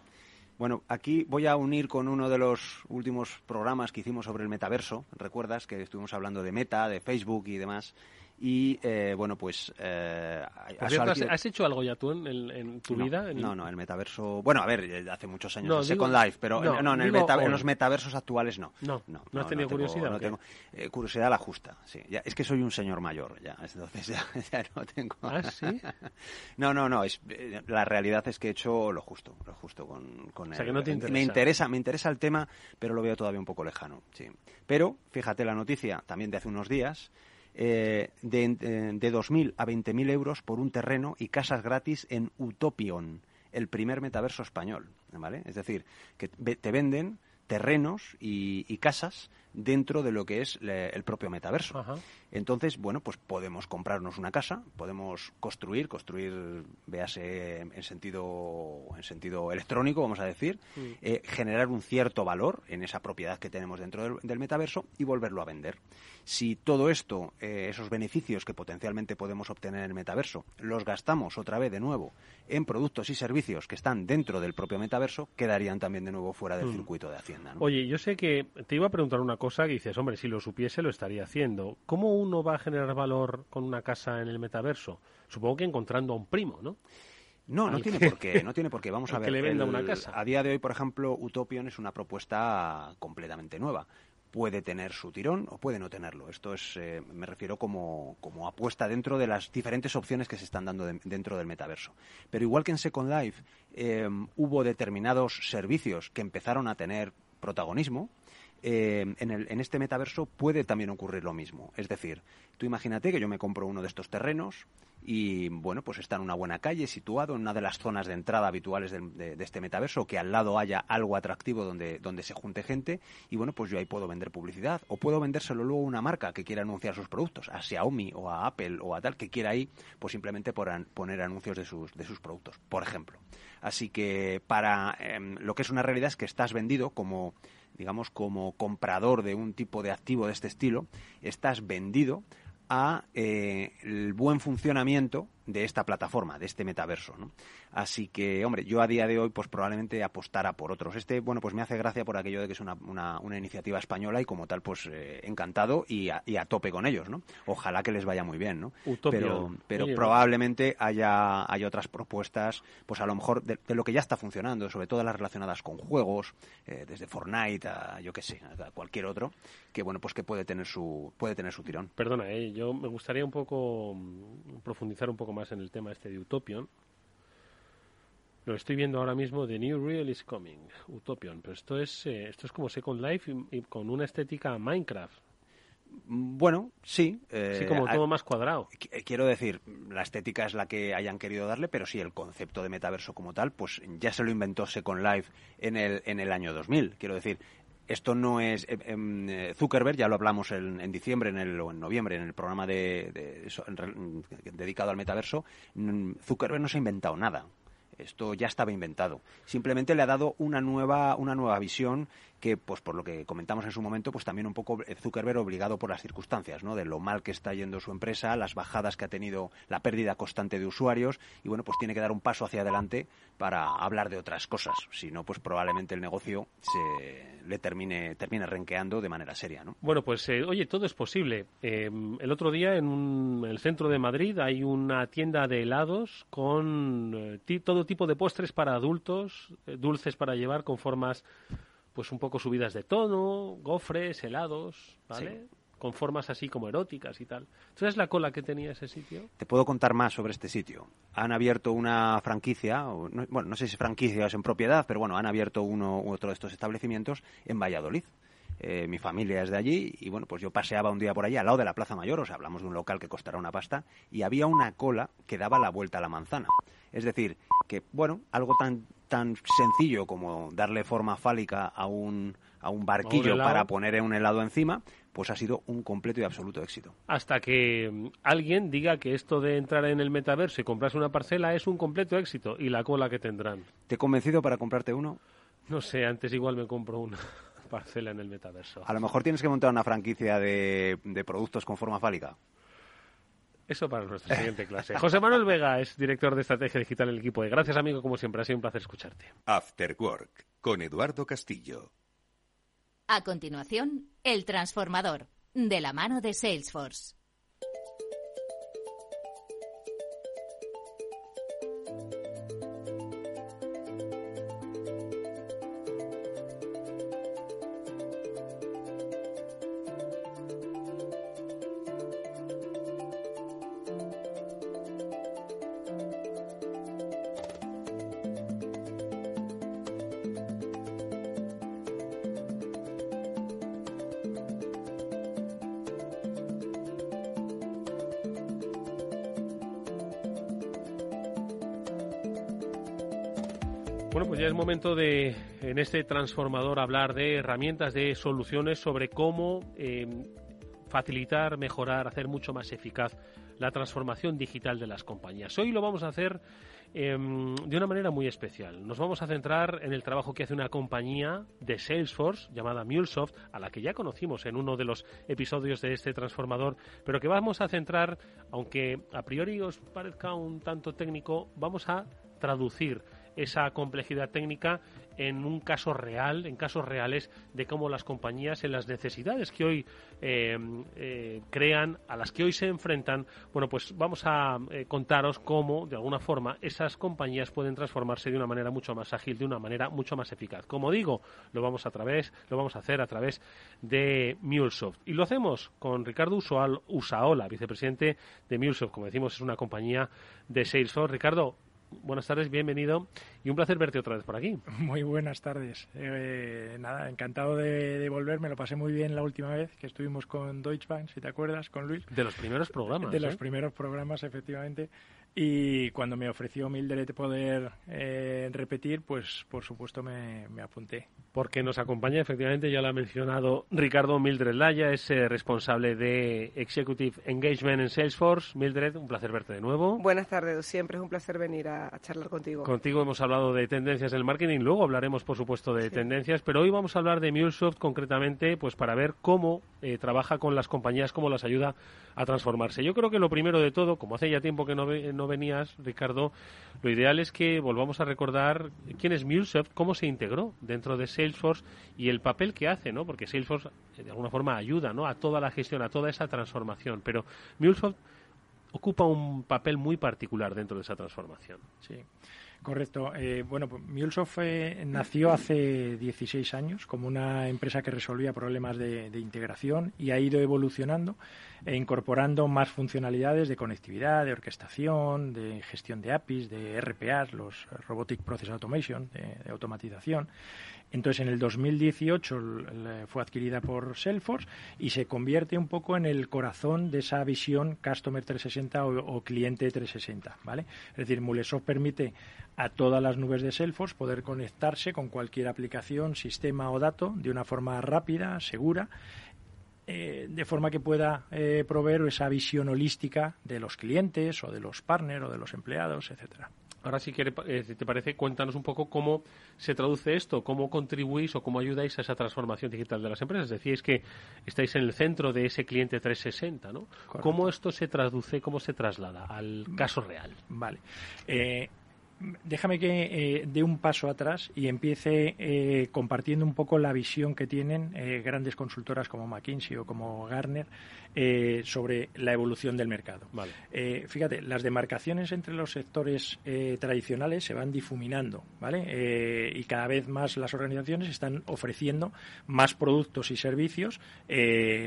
Bueno, aquí voy a unir con uno de los últimos programas que hicimos sobre el metaverso. ¿Recuerdas que estuvimos hablando de Meta, de Facebook y demás? Y eh, bueno pues eh, ¿has, hecho algo ya tú en, tu vida no no el metaverso bueno a ver eh, hace muchos años no, Second Life pero no, en, en, los metaversos actuales no. No no, has tenido curiosidad no tengo curiosidad la justa sí ya, es que soy un señor mayor ya (laughs) entonces ya, no tengo. ¿Ah, sí? (laughs) no no no es, la realidad es que he hecho lo justo lo justo con, con o sea, que no te interesa. me interesa me interesa el tema pero lo veo todavía un poco lejano sí. Pero fíjate la noticia también de hace unos días eh, de, de 2.000 a 20.000 euros por un terreno y casas gratis en Utopion, el primer metaverso español. ¿vale? Es decir, que te venden terrenos y, casas dentro de lo que es el propio metaverso. Entonces, bueno, pues podemos comprarnos una casa, podemos construir, construir, véase en sentido, en sentido electrónico, vamos a decir, eh, generar un cierto valor en esa propiedad que tenemos dentro del, metaverso y volverlo a vender. Si todo esto, eh, esos beneficios que potencialmente podemos obtener en el metaverso, los gastamos otra vez de nuevo en productos y servicios que están dentro del propio metaverso, quedarían también de nuevo fuera del mm. circuito de Hacienda. Oye, yo sé que te iba a preguntar una cosa que dices, hombre, si lo supiese lo estaría haciendo. ¿Cómo uno va a generar valor con una casa en el metaverso? Supongo que encontrando a un primo, ¿no? No, no tiene por qué, no tiene por qué. (laughs) Vamos a ver. Que le venda una casa. A día de hoy, por ejemplo, Utopion es una propuesta completamente nueva puede tener su tirón o puede no tenerlo. Esto es, eh, me refiero como, como, apuesta dentro de las diferentes opciones que se están dando dentro del metaverso. Pero igual que en Second Life eh, hubo determinados servicios que empezaron a tener protagonismo, eh, en, el, en, este metaverso puede también ocurrir lo mismo. Es decir, tú imagínate que yo me compro uno de estos terrenos y, bueno, pues está en una buena calle, situado en una de las zonas de entrada habituales de, este metaverso, que al lado haya algo atractivo donde, donde se junte gente y, bueno, pues yo ahí puedo vender publicidad o puedo vendérselo luego a una marca que quiera anunciar sus productos, a Xiaomi o a Apple o a tal que quiera ahí, pues simplemente por poner anuncios de sus, de sus productos, por ejemplo. Así que para em, lo que es una realidad es que estás vendido como digamos, como comprador de un tipo de activo de este estilo, estás vendido a eh, el buen funcionamiento de esta plataforma, de este metaverso. ¿no? Así que, hombre, yo a día de hoy, pues probablemente apostara por otros. Este, bueno, pues me hace gracia por aquello de que es una, una, iniciativa española y como tal, pues eh, encantado y a, y a, tope con ellos, ¿no? Ojalá que les vaya muy bien, ¿no? Pero, pero probablemente haya, haya otras propuestas, pues a lo mejor de, lo que ya está funcionando, sobre todo las relacionadas con juegos, eh, desde Fortnite a, yo qué sé, a cualquier otro, que bueno, pues que puede tener su, puede tener su tirón. Perdona, eh, yo me gustaría un poco mm, profundizar un poco más en el tema este de Utopion. Lo estoy viendo ahora mismo, The New Real is Coming, Utopion. Pero esto es, eh, esto es como Second Life y, con una estética Minecraft. Bueno, sí. Eh, sí, como todo más cuadrado. Eh, quiero decir, la estética es la que hayan querido darle, pero sí, el concepto de metaverso como tal, pues ya se lo inventó Second Life en el, en el año 2000. Quiero decir, esto no es eh, em, eh, Zuckerberg, ya lo hablamos en, diciembre en el, o en noviembre en el programa de, dedicado al metaverso. Mm, Zuckerberg no se ha inventado nada. Esto ya estaba inventado. Simplemente le ha dado una nueva, una nueva visión que, pues por lo que comentamos en su momento, pues también un poco Zuckerberg obligado por las circunstancias, ¿no? De lo mal que está yendo su empresa, las bajadas que ha tenido, la pérdida constante de usuarios y bueno, pues tiene que dar un paso hacia adelante para hablar de otras cosas. Si no, pues probablemente el negocio se le termine, termine renqueando de manera seria, ¿no? Bueno, pues eh, oye, todo es posible. Eh, el otro día en, el centro de Madrid hay una tienda de helados con eh, todo tipo de postres para adultos, eh, dulces para llevar con formas pues un poco subidas de tono, gofres, helados, ¿vale? Con formas así como eróticas y tal. ¿Sabes la cola que tenía ese sitio? Te puedo contar más sobre este sitio. Han abierto una franquicia, bueno, no sé si franquicia es en propiedad, pero bueno, han abierto uno u otro de estos establecimientos en Valladolid. Eh, mi familia es de allí y bueno, pues yo paseaba un día por allí al lado de la Plaza Mayor, o sea, hablamos de un local que costará una pasta, y había una cola que daba la vuelta a la manzana. Es decir, que bueno, algo tan tan sencillo como darle forma fálica a un, a un barquillo para poner un helado encima, pues ha sido un completo y absoluto éxito. Hasta que mm, alguien diga que esto de entrar en el metaverso y comprarse una parcela es un completo éxito y la cola que tendrán. ¿Te he convencido para comprarte uno? No sé, antes igual me compro una (laughs) parcela en el metaverso. A lo mejor tienes que montar una franquicia de, de productos con forma fálica. Eso para nuestra (laughs) siguiente clase. José Manuel Vega es director de estrategia digital en el equipo. Gracias, amigo, como siempre. Ha sido un placer escucharte. After Work con Eduardo Castillo. A continuación, El Transformador, de la mano de Salesforce. Momento de, en este transformador, hablar de herramientas, de soluciones sobre cómo eh, facilitar, mejorar, hacer mucho más eficaz la transformación digital de las compañías. Hoy lo vamos a hacer em, de una manera muy especial. Nos vamos a centrar en el trabajo que hace una compañía de Salesforce llamada MuleSoft, a la que ya conocimos en uno de los episodios de este transformador, pero que vamos a centrar, aunque a priori os parezca un tanto técnico, vamos a traducir esa complejidad técnica en un caso real, en casos reales de cómo las compañías, en las necesidades que hoy eh, eh, crean, a las que hoy se enfrentan, bueno, pues vamos a eh, contaros cómo, de alguna forma, esas compañías pueden transformarse de una manera mucho más ágil, de una manera mucho más eficaz. Como digo, lo vamos a través, lo vamos a hacer a través de MuleSoft. Y lo hacemos con Ricardo Usaola, vicepresidente de MuleSoft. Como decimos, es una compañía de Salesforce. Ricardo, buenas tardes, bienvenido y un placer verte otra vez por aquí. (laughs) Muy buenas tardes. Eh, nada, encantado de, de, volver. Me lo pasé muy bien la última vez que estuvimos con Deutsche Bank, si te acuerdas, con Luis. De los primeros programas. De los ¿eh? primeros programas, efectivamente. Y cuando me ofreció Mildred poder eh, repetir, pues por supuesto me, apunté. Porque nos acompaña, efectivamente, ya lo ha mencionado Ricardo Mildred Laya, es eh, responsable de Executive Engagement en Salesforce. Mildred, un placer verte de nuevo. Buenas tardes, siempre es un placer venir a, charlar contigo. Contigo hemos hablado de tendencias del marketing, luego hablaremos, por supuesto, de tendencias, pero hoy vamos a hablar de MuleSoft concretamente, pues para ver cómo eh, trabaja con las compañías, cómo las ayuda a transformarse. Yo creo que lo primero de todo, como hace ya tiempo que no, no venías, Ricardo, lo ideal es que volvamos a recordar quién es MuleSoft, cómo se integró dentro de Salesforce y el papel que hace, ¿no? Porque Salesforce eh, de alguna forma ayuda, ¿no? A toda la gestión, a toda esa transformación. Pero MuleSoft ocupa un papel muy particular dentro de esa transformación. Sí. Correcto. Eh, bueno, pues MuleSoft eh, nació hace 16 años como una empresa que resolvía problemas de, integración y ha ido evolucionando e incorporando más funcionalidades de conectividad, de orquestación, de gestión de APIs, de RPAs, los Robotic Process Automation, de automatización. Entonces, en el 2018 fue adquirida por Salesforce y se convierte un poco en el corazón de esa visión Customer 360 o, cliente 360, ¿vale? Es decir, Mulesoft permite a todas las nubes de Salesforce poder conectarse con cualquier aplicación, sistema o dato de una forma rápida, segura eh, de forma que pueda eh, proveer esa visión holística de los clientes o de los partners o de los empleados, etcétera. Ahora, si quiere, eh, te parece, cuéntanos un poco cómo se traduce esto, cómo contribuís o cómo ayudáis a esa transformación digital de las empresas. Decíais que estáis en el centro de ese cliente 360, ¿no? ¿Cómo esto se traduce, cómo se traslada al caso real? Vale. Eh, déjame que eh, dé un paso atrás y empiece eh, compartiendo un poco la visión que tienen eh, grandes consultoras como McKinsey o como Garner sobre la evolución del mercado. fíjate, las demarcaciones entre los sectores tradicionales se van difuminando, ¿vale? y cada vez más las organizaciones están ofreciendo más productos y servicios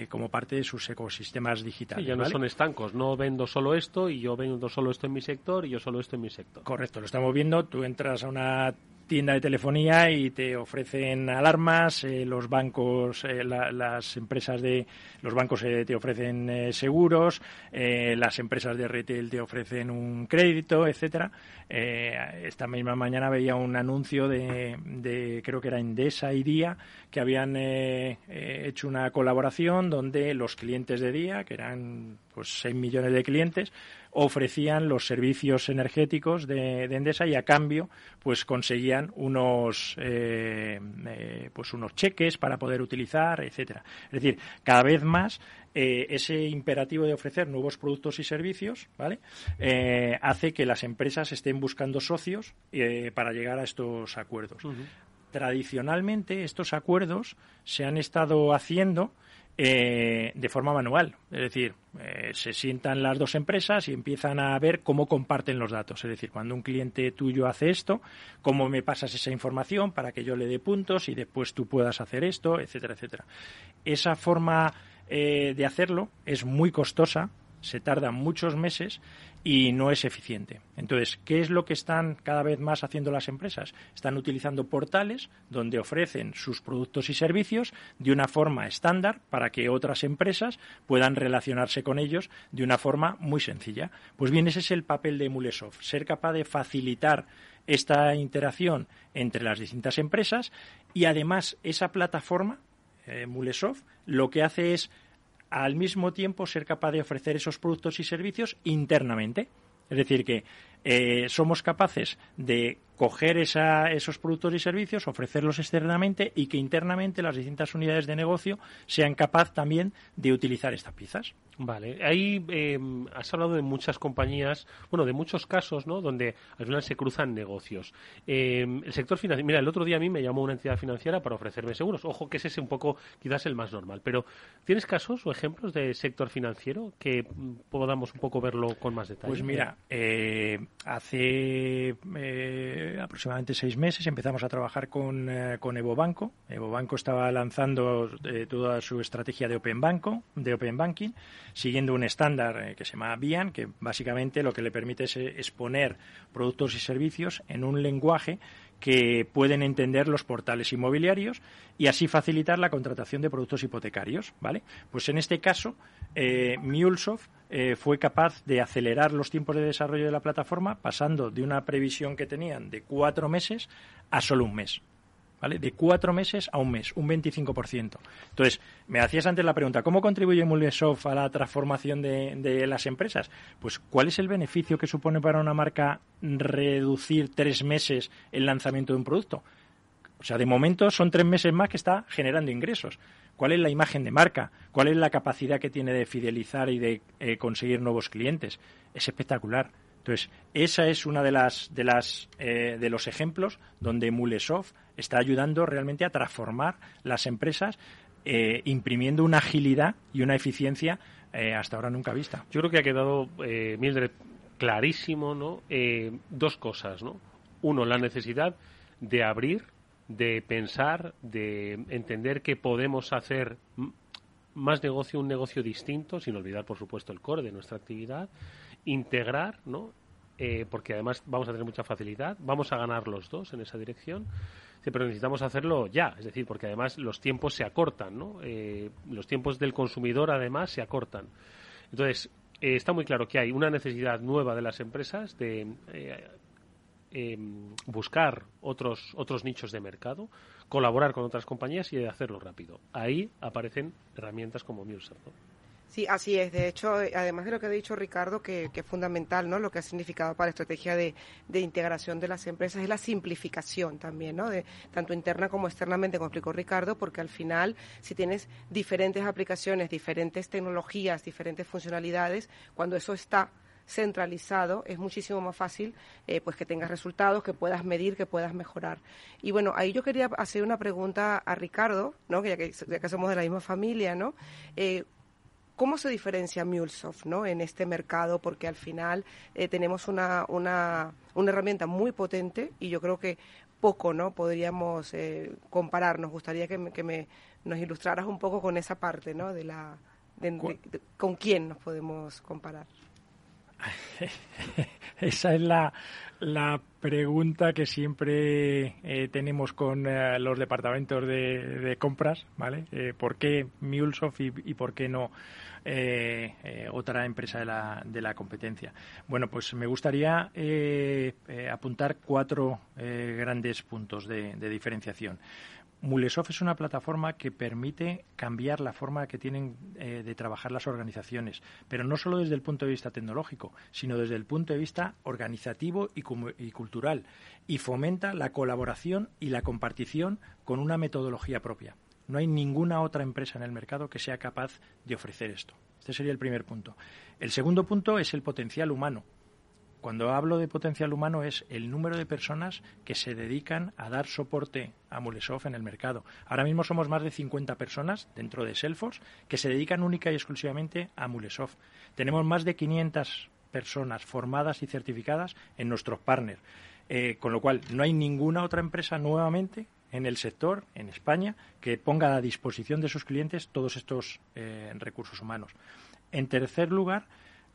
como parte de sus ecosistemas digitales. ya no son estancos, no vendo solo esto y yo vendo solo esto en mi sector y yo solo esto en mi sector. Correcto, lo estamos viendo, tú entras a una tienda de telefonía y te ofrecen alarmas, eh, los bancos, eh, las empresas de los bancos eh, te ofrecen seguros, las empresas de retail te ofrecen un crédito, etcétera. esta misma mañana veía un anuncio de, de creo que era Endesa y Día que habían hecho una colaboración donde los clientes de Día, que eran pues 6 millones de clientes, ofrecían los servicios energéticos de, Endesa y a cambio pues conseguían unos eh, eh, pues unos cheques para poder utilizar etcétera. Es decir cada vez más eh, ese imperativo de ofrecer nuevos productos y servicios vale hace que las empresas estén buscando socios para llegar a estos acuerdos. Tradicionalmente estos acuerdos se han estado haciendo eh, de forma manual. Es decir, eh, se sientan las dos empresas y empiezan a ver cómo comparten los datos. Es decir, cuando un cliente tuyo hace esto, cómo me pasas esa información para que yo le dé puntos y después tú puedas hacer esto, etcétera, etcétera. Esa forma eh, de hacerlo es muy costosa se tarda muchos meses y no es eficiente. Entonces, ¿qué es lo que están cada vez más haciendo las empresas? Están utilizando portales donde ofrecen sus productos y servicios de una forma estándar para que otras empresas puedan relacionarse con ellos de una forma muy sencilla. Pues bien, ese es el papel de Mulesoft, ser capaz de facilitar esta interacción entre las distintas empresas y además esa plataforma, eh, Mulesoft, lo que hace es al mismo tiempo ser capaz de ofrecer esos productos y servicios internamente. Es decir, que eh, somos capaces de coger esos productos y servicios, ofrecerlos externamente y que internamente las distintas unidades de negocio sean capaces también de utilizar estas piezas. Vale, ahí em, has hablado de muchas compañías, bueno, de muchos casos, ¿no? Donde al final se cruzan negocios. Em, el sector financiero, mira, el otro día a mí me llamó una entidad financiera para ofrecerme seguros. Ojo, que ese es un poco, quizás el más normal. Pero, ¿tienes casos o ejemplos de sector financiero que mm, podamos un poco verlo con más detalle? Pues mira, eh, hace eh, aproximadamente seis meses empezamos a trabajar con, eh, con Evo Banco. Evo Banco estaba lanzando toda su estrategia de Open Banco, de Open Banking siguiendo un estándar eh, que se llama BIAN, que básicamente lo que le permite es eh, exponer productos y servicios en un lenguaje que pueden entender los portales inmobiliarios y así facilitar la contratación de productos hipotecarios, ¿vale? Pues en este caso, eh, Mulesoft eh, fue capaz de acelerar los tiempos de desarrollo de la plataforma pasando de una previsión que tenían de cuatro meses a solo un mes. De cuatro meses a un mes, un 25%. Entonces, me hacías antes la pregunta, ¿cómo contribuye Mulesoft a la transformación de, de, las empresas? Pues, ¿cuál es el beneficio que supone para una marca reducir tres meses el lanzamiento de un producto? O sea, de momento son tres meses más que está generando ingresos. ¿Cuál es la imagen de marca? ¿Cuál es la capacidad que tiene de fidelizar y de eh, conseguir nuevos clientes? Es espectacular. Entonces, esa es una de las de las eh, de los ejemplos donde Mulesoft está ayudando realmente a transformar las empresas, eh, imprimiendo una agilidad y una eficiencia eh, hasta ahora nunca vista. Yo creo que ha quedado, Mildred, clarísimo, ¿no? dos cosas, ¿no? Uno, la necesidad de abrir, de pensar, de entender que podemos hacer más negocio, un negocio distinto, sin olvidar, por supuesto, el core de nuestra actividad integrar, ¿no? Eh, porque además vamos a tener mucha facilidad, vamos a ganar los dos en esa dirección, pero necesitamos hacerlo ya, es decir, porque además los tiempos se acortan, ¿no? Eh, los tiempos del consumidor además se acortan. Entonces, eh, está muy claro que hay una necesidad nueva de las empresas de em, buscar otros, otros nichos de mercado, colaborar con otras compañías y de hacerlo rápido. Ahí aparecen herramientas como MuleSoft. Sí, así es. De hecho, eh, además de lo que ha dicho Ricardo, que, es fundamental, ¿no? Lo que ha significado para la estrategia de, integración de las empresas es la simplificación también, ¿no? De, tanto interna como externamente, como explicó Ricardo, porque al final, si tienes diferentes aplicaciones, diferentes tecnologías, diferentes funcionalidades, cuando eso está centralizado, es muchísimo más fácil eh, pues que tengas resultados, que puedas medir, que puedas mejorar. Y bueno, ahí yo quería hacer una pregunta a Ricardo, ¿no? ya, que, ya que somos de la misma familia, ¿no? Eh, ¿Cómo se diferencia MuleSoft ¿no? en este mercado? Porque al final eh, tenemos una, una, una, herramienta muy potente y yo creo que poco no podríamos eh, comparar. Nos gustaría que, me, que me, nos ilustraras un poco con esa parte, ¿no? De la, ¿Con quién nos podemos comparar? (laughs) Esa es la, la pregunta que siempre eh, tenemos con eh, los departamentos de, compras, ¿vale? Eh, ¿Por qué MuleSoft y, por qué no otra empresa de la competencia? Bueno, pues me gustaría apuntar cuatro grandes puntos de diferenciación. Mulesoft es una plataforma que permite cambiar la forma que tienen eh, de trabajar las organizaciones, pero no solo desde el punto de vista tecnológico, sino desde el punto de vista organizativo y, y cultural, y fomenta la colaboración y la compartición con una metodología propia. No hay ninguna otra empresa en el mercado que sea capaz de ofrecer esto. Este sería el primer punto. El segundo punto es el potencial humano. Cuando hablo de potencial humano es el número de personas que se dedican a dar soporte a Mulesoft en el mercado. Ahora mismo somos más de 50 personas dentro de Salesforce que se dedican única y exclusivamente a Mulesoft. Tenemos más de 500 personas formadas y certificadas en nuestros partners. Eh, con lo cual, no hay ninguna otra empresa nuevamente en el sector, en España, que ponga a disposición de sus clientes todos estos eh, recursos humanos. En tercer lugar,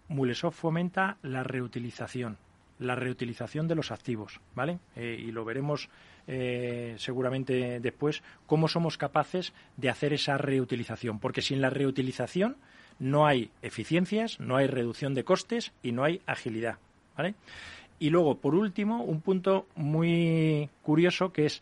Mulesoft fomenta la reutilización, la reutilización de los activos, ¿vale? Eh, y lo veremos eh, seguramente después, cómo somos capaces de hacer esa reutilización, porque sin la reutilización no hay eficiencias, no hay reducción de costes y no hay agilidad, ¿vale? Y luego, por último, un punto muy curioso que es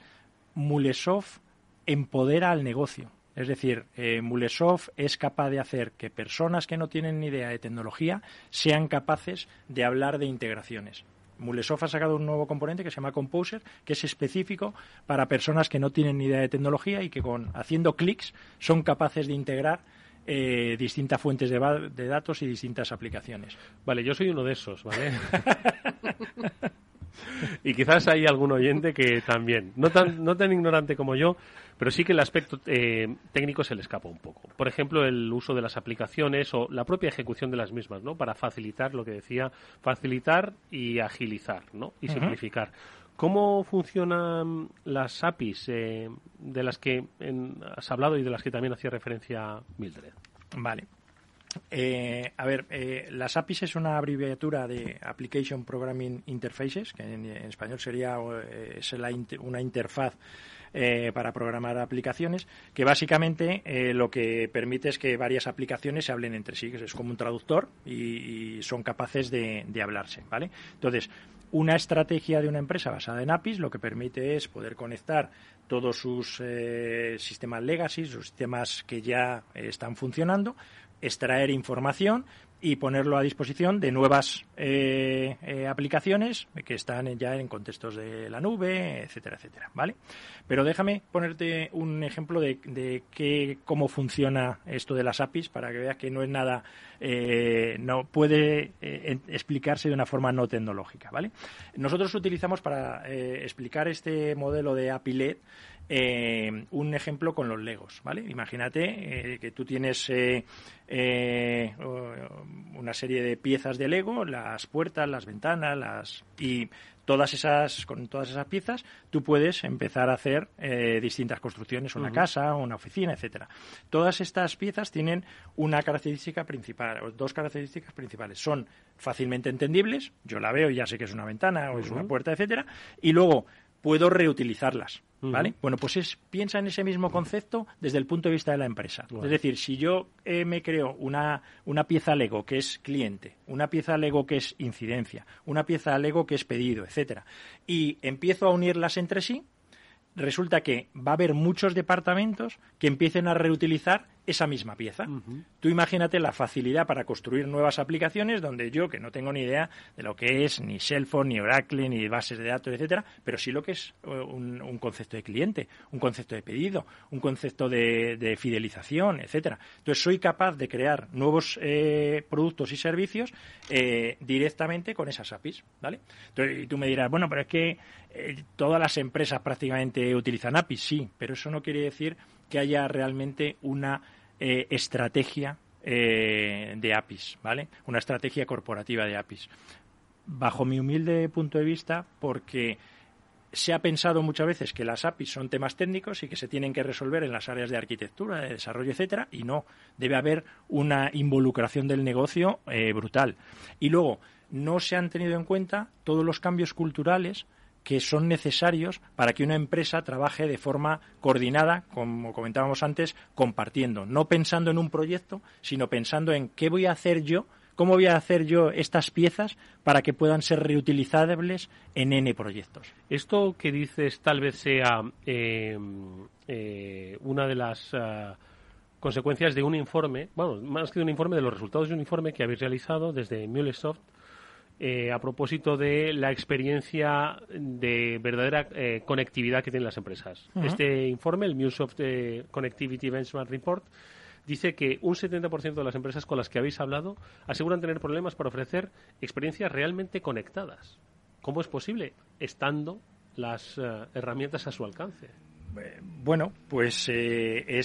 Mulesoft empodera al negocio. Es decir, eh, Mulesoft es capaz de hacer que personas que no tienen ni idea de tecnología sean capaces de hablar de integraciones. Mulesoft ha sacado un nuevo componente que se llama Composer, que es específico para personas que no tienen ni idea de tecnología y que con haciendo clics son capaces de integrar eh, distintas fuentes de, de, datos y distintas aplicaciones. Vale, yo soy uno de esos, ¿vale? (laughs) y quizás hay algún oyente que también, no tan, no tan ignorante como yo, pero sí que el aspecto eh, técnico se le escapa un poco. Por ejemplo, el uso de las aplicaciones o la propia ejecución de las mismas, ¿no? Para facilitar lo que decía, facilitar y agilizar, ¿no? Y simplificar. ¿Cómo funcionan las APIs eh, de las que has hablado y de las que también hacía referencia Mildred? Vale. Eh, a ver, eh, las APIs es una abreviatura de Application Programming Interfaces, que en, español sería eh, una interfaz para programar aplicaciones, que básicamente lo que permite es que varias aplicaciones se hablen entre sí, que es como un traductor y, son capaces de, de, hablarse, ¿vale? Entonces, una estrategia de una empresa basada en APIs lo que permite es poder conectar todos sus sistemas legacy, sus sistemas que ya están funcionando, extraer información y ponerlo a disposición de nuevas eh, eh, aplicaciones que están ya en contextos de la nube, etcétera, etcétera, ¿vale? Pero déjame ponerte un ejemplo de, de cómo funciona esto de las APIs para que veas que no es nada, eh, no puede explicarse de una forma no tecnológica, ¿vale? Nosotros utilizamos para explicar este modelo de API LED eh, un ejemplo con los Legos, ¿vale? Imagínate eh, que tú tienes eh, una serie de piezas de Lego, las puertas, las ventanas, las y todas esas con todas esas piezas tú puedes empezar a hacer distintas construcciones, una casa, una oficina, etcétera. Todas estas piezas tienen una característica principal, o dos características principales. Son fácilmente entendibles, yo la veo y ya sé que es una ventana o es una puerta, etcétera, y luego puedo reutilizarlas. ¿Vale? Bueno, pues es, piensa en ese mismo concepto desde el punto de vista de la empresa. Es decir, si yo eh, me creo una, una pieza Lego que es cliente, una pieza Lego que es incidencia, una pieza Lego que es pedido, etcétera, y empiezo a unirlas entre sí, resulta que va a haber muchos departamentos que empiecen a reutilizar esa misma pieza. Tú imagínate la facilidad para construir nuevas aplicaciones donde yo, que no tengo ni idea de lo que es ni Salesforce, ni Oracle, ni bases de datos, etcétera, pero sí lo que es eh, un, concepto de cliente, un concepto de pedido, un concepto de, fidelización, etcétera. Entonces soy capaz de crear nuevos eh, productos y servicios eh, directamente con esas APIs, ¿vale? y tú me dirás, bueno, pero es que todas las empresas prácticamente utilizan APIs, sí, pero eso no quiere decir que haya realmente una eh, estrategia eh, de APIs, ¿vale? Una estrategia corporativa de APIs. Bajo mi humilde punto de vista, porque se ha pensado muchas veces que las APIs son temas técnicos y que se tienen que resolver en las áreas de arquitectura, de desarrollo, etcétera, y no. Debe haber una involucración del negocio eh, brutal. Y luego, no se han tenido en cuenta todos los cambios culturales que son necesarios para que una empresa trabaje de forma coordinada, como comentábamos antes, compartiendo, no pensando en un proyecto, sino pensando en qué voy a hacer yo, cómo voy a hacer yo estas piezas para que puedan ser reutilizables en N proyectos. Esto que dices tal vez sea eh, eh, una de las eh, consecuencias de un informe, bueno, más que de un informe, de los resultados de un informe que habéis realizado desde MuleSoft eh, a propósito de la experiencia de verdadera eh, conectividad que tienen las empresas. Este informe, el MuleSoft eh, Connectivity Benchmark Report, dice que un 70% de las empresas con las que habéis hablado aseguran tener problemas para ofrecer experiencias realmente conectadas. ¿Cómo es posible? Estando las herramientas a su alcance. Bueno, pues eh, eh,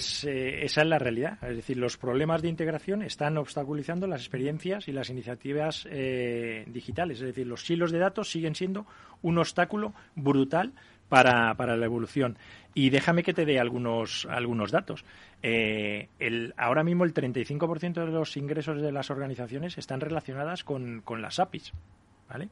esa es la realidad. Es decir, los problemas de integración están obstaculizando las experiencias y las iniciativas eh, digitales. Es decir, los silos de datos siguen siendo un obstáculo brutal para, para la evolución. Y déjame que te dé algunos, algunos datos. Eh, el, ahora mismo el 35% de los ingresos de las organizaciones están relacionadas con, con las APIs. ¿Vale?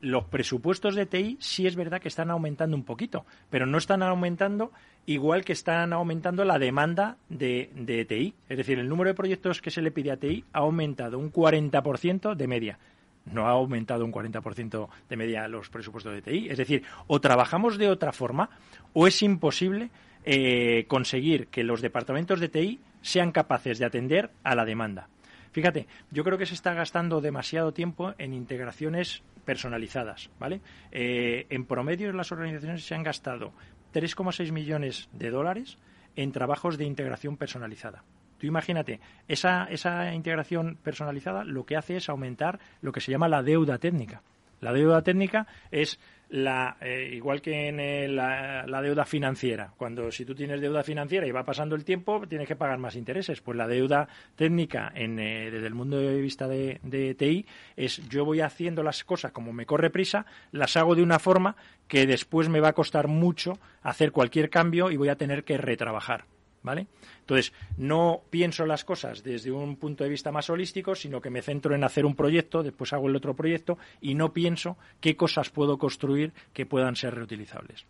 los presupuestos de TI sí es verdad que están aumentando un poquito, pero no están aumentando igual que están aumentando la demanda de, de TI. Es decir, el número de proyectos que se le pide a TI ha aumentado un 40% de media no ha aumentado un 40% de media los presupuestos de TI. Es decir, o trabajamos de otra forma o es imposible eh, conseguir que los departamentos de TI sean capaces de atender a la demanda. Fíjate, yo creo que se está gastando demasiado tiempo en integraciones personalizadas, ¿vale? Eh, en promedio las organizaciones se han gastado 3,6 millones de dólares en trabajos de integración personalizada. Tú imagínate, esa, esa integración personalizada lo que hace es aumentar lo que se llama la deuda técnica. La deuda técnica es la, eh, igual que en eh, la, deuda financiera. Cuando si tú tienes deuda financiera y va pasando el tiempo, tienes que pagar más intereses. Pues la deuda técnica en, eh, desde el mundo de vista de, de, TI es yo voy haciendo las cosas como me corre prisa, las hago de una forma que después me va a costar mucho hacer cualquier cambio y voy a tener que retrabajar. ¿Vale? Entonces, no pienso las cosas desde un punto de vista más holístico, sino que me centro en hacer un proyecto, después hago el otro proyecto y no pienso qué cosas puedo construir que puedan ser reutilizables.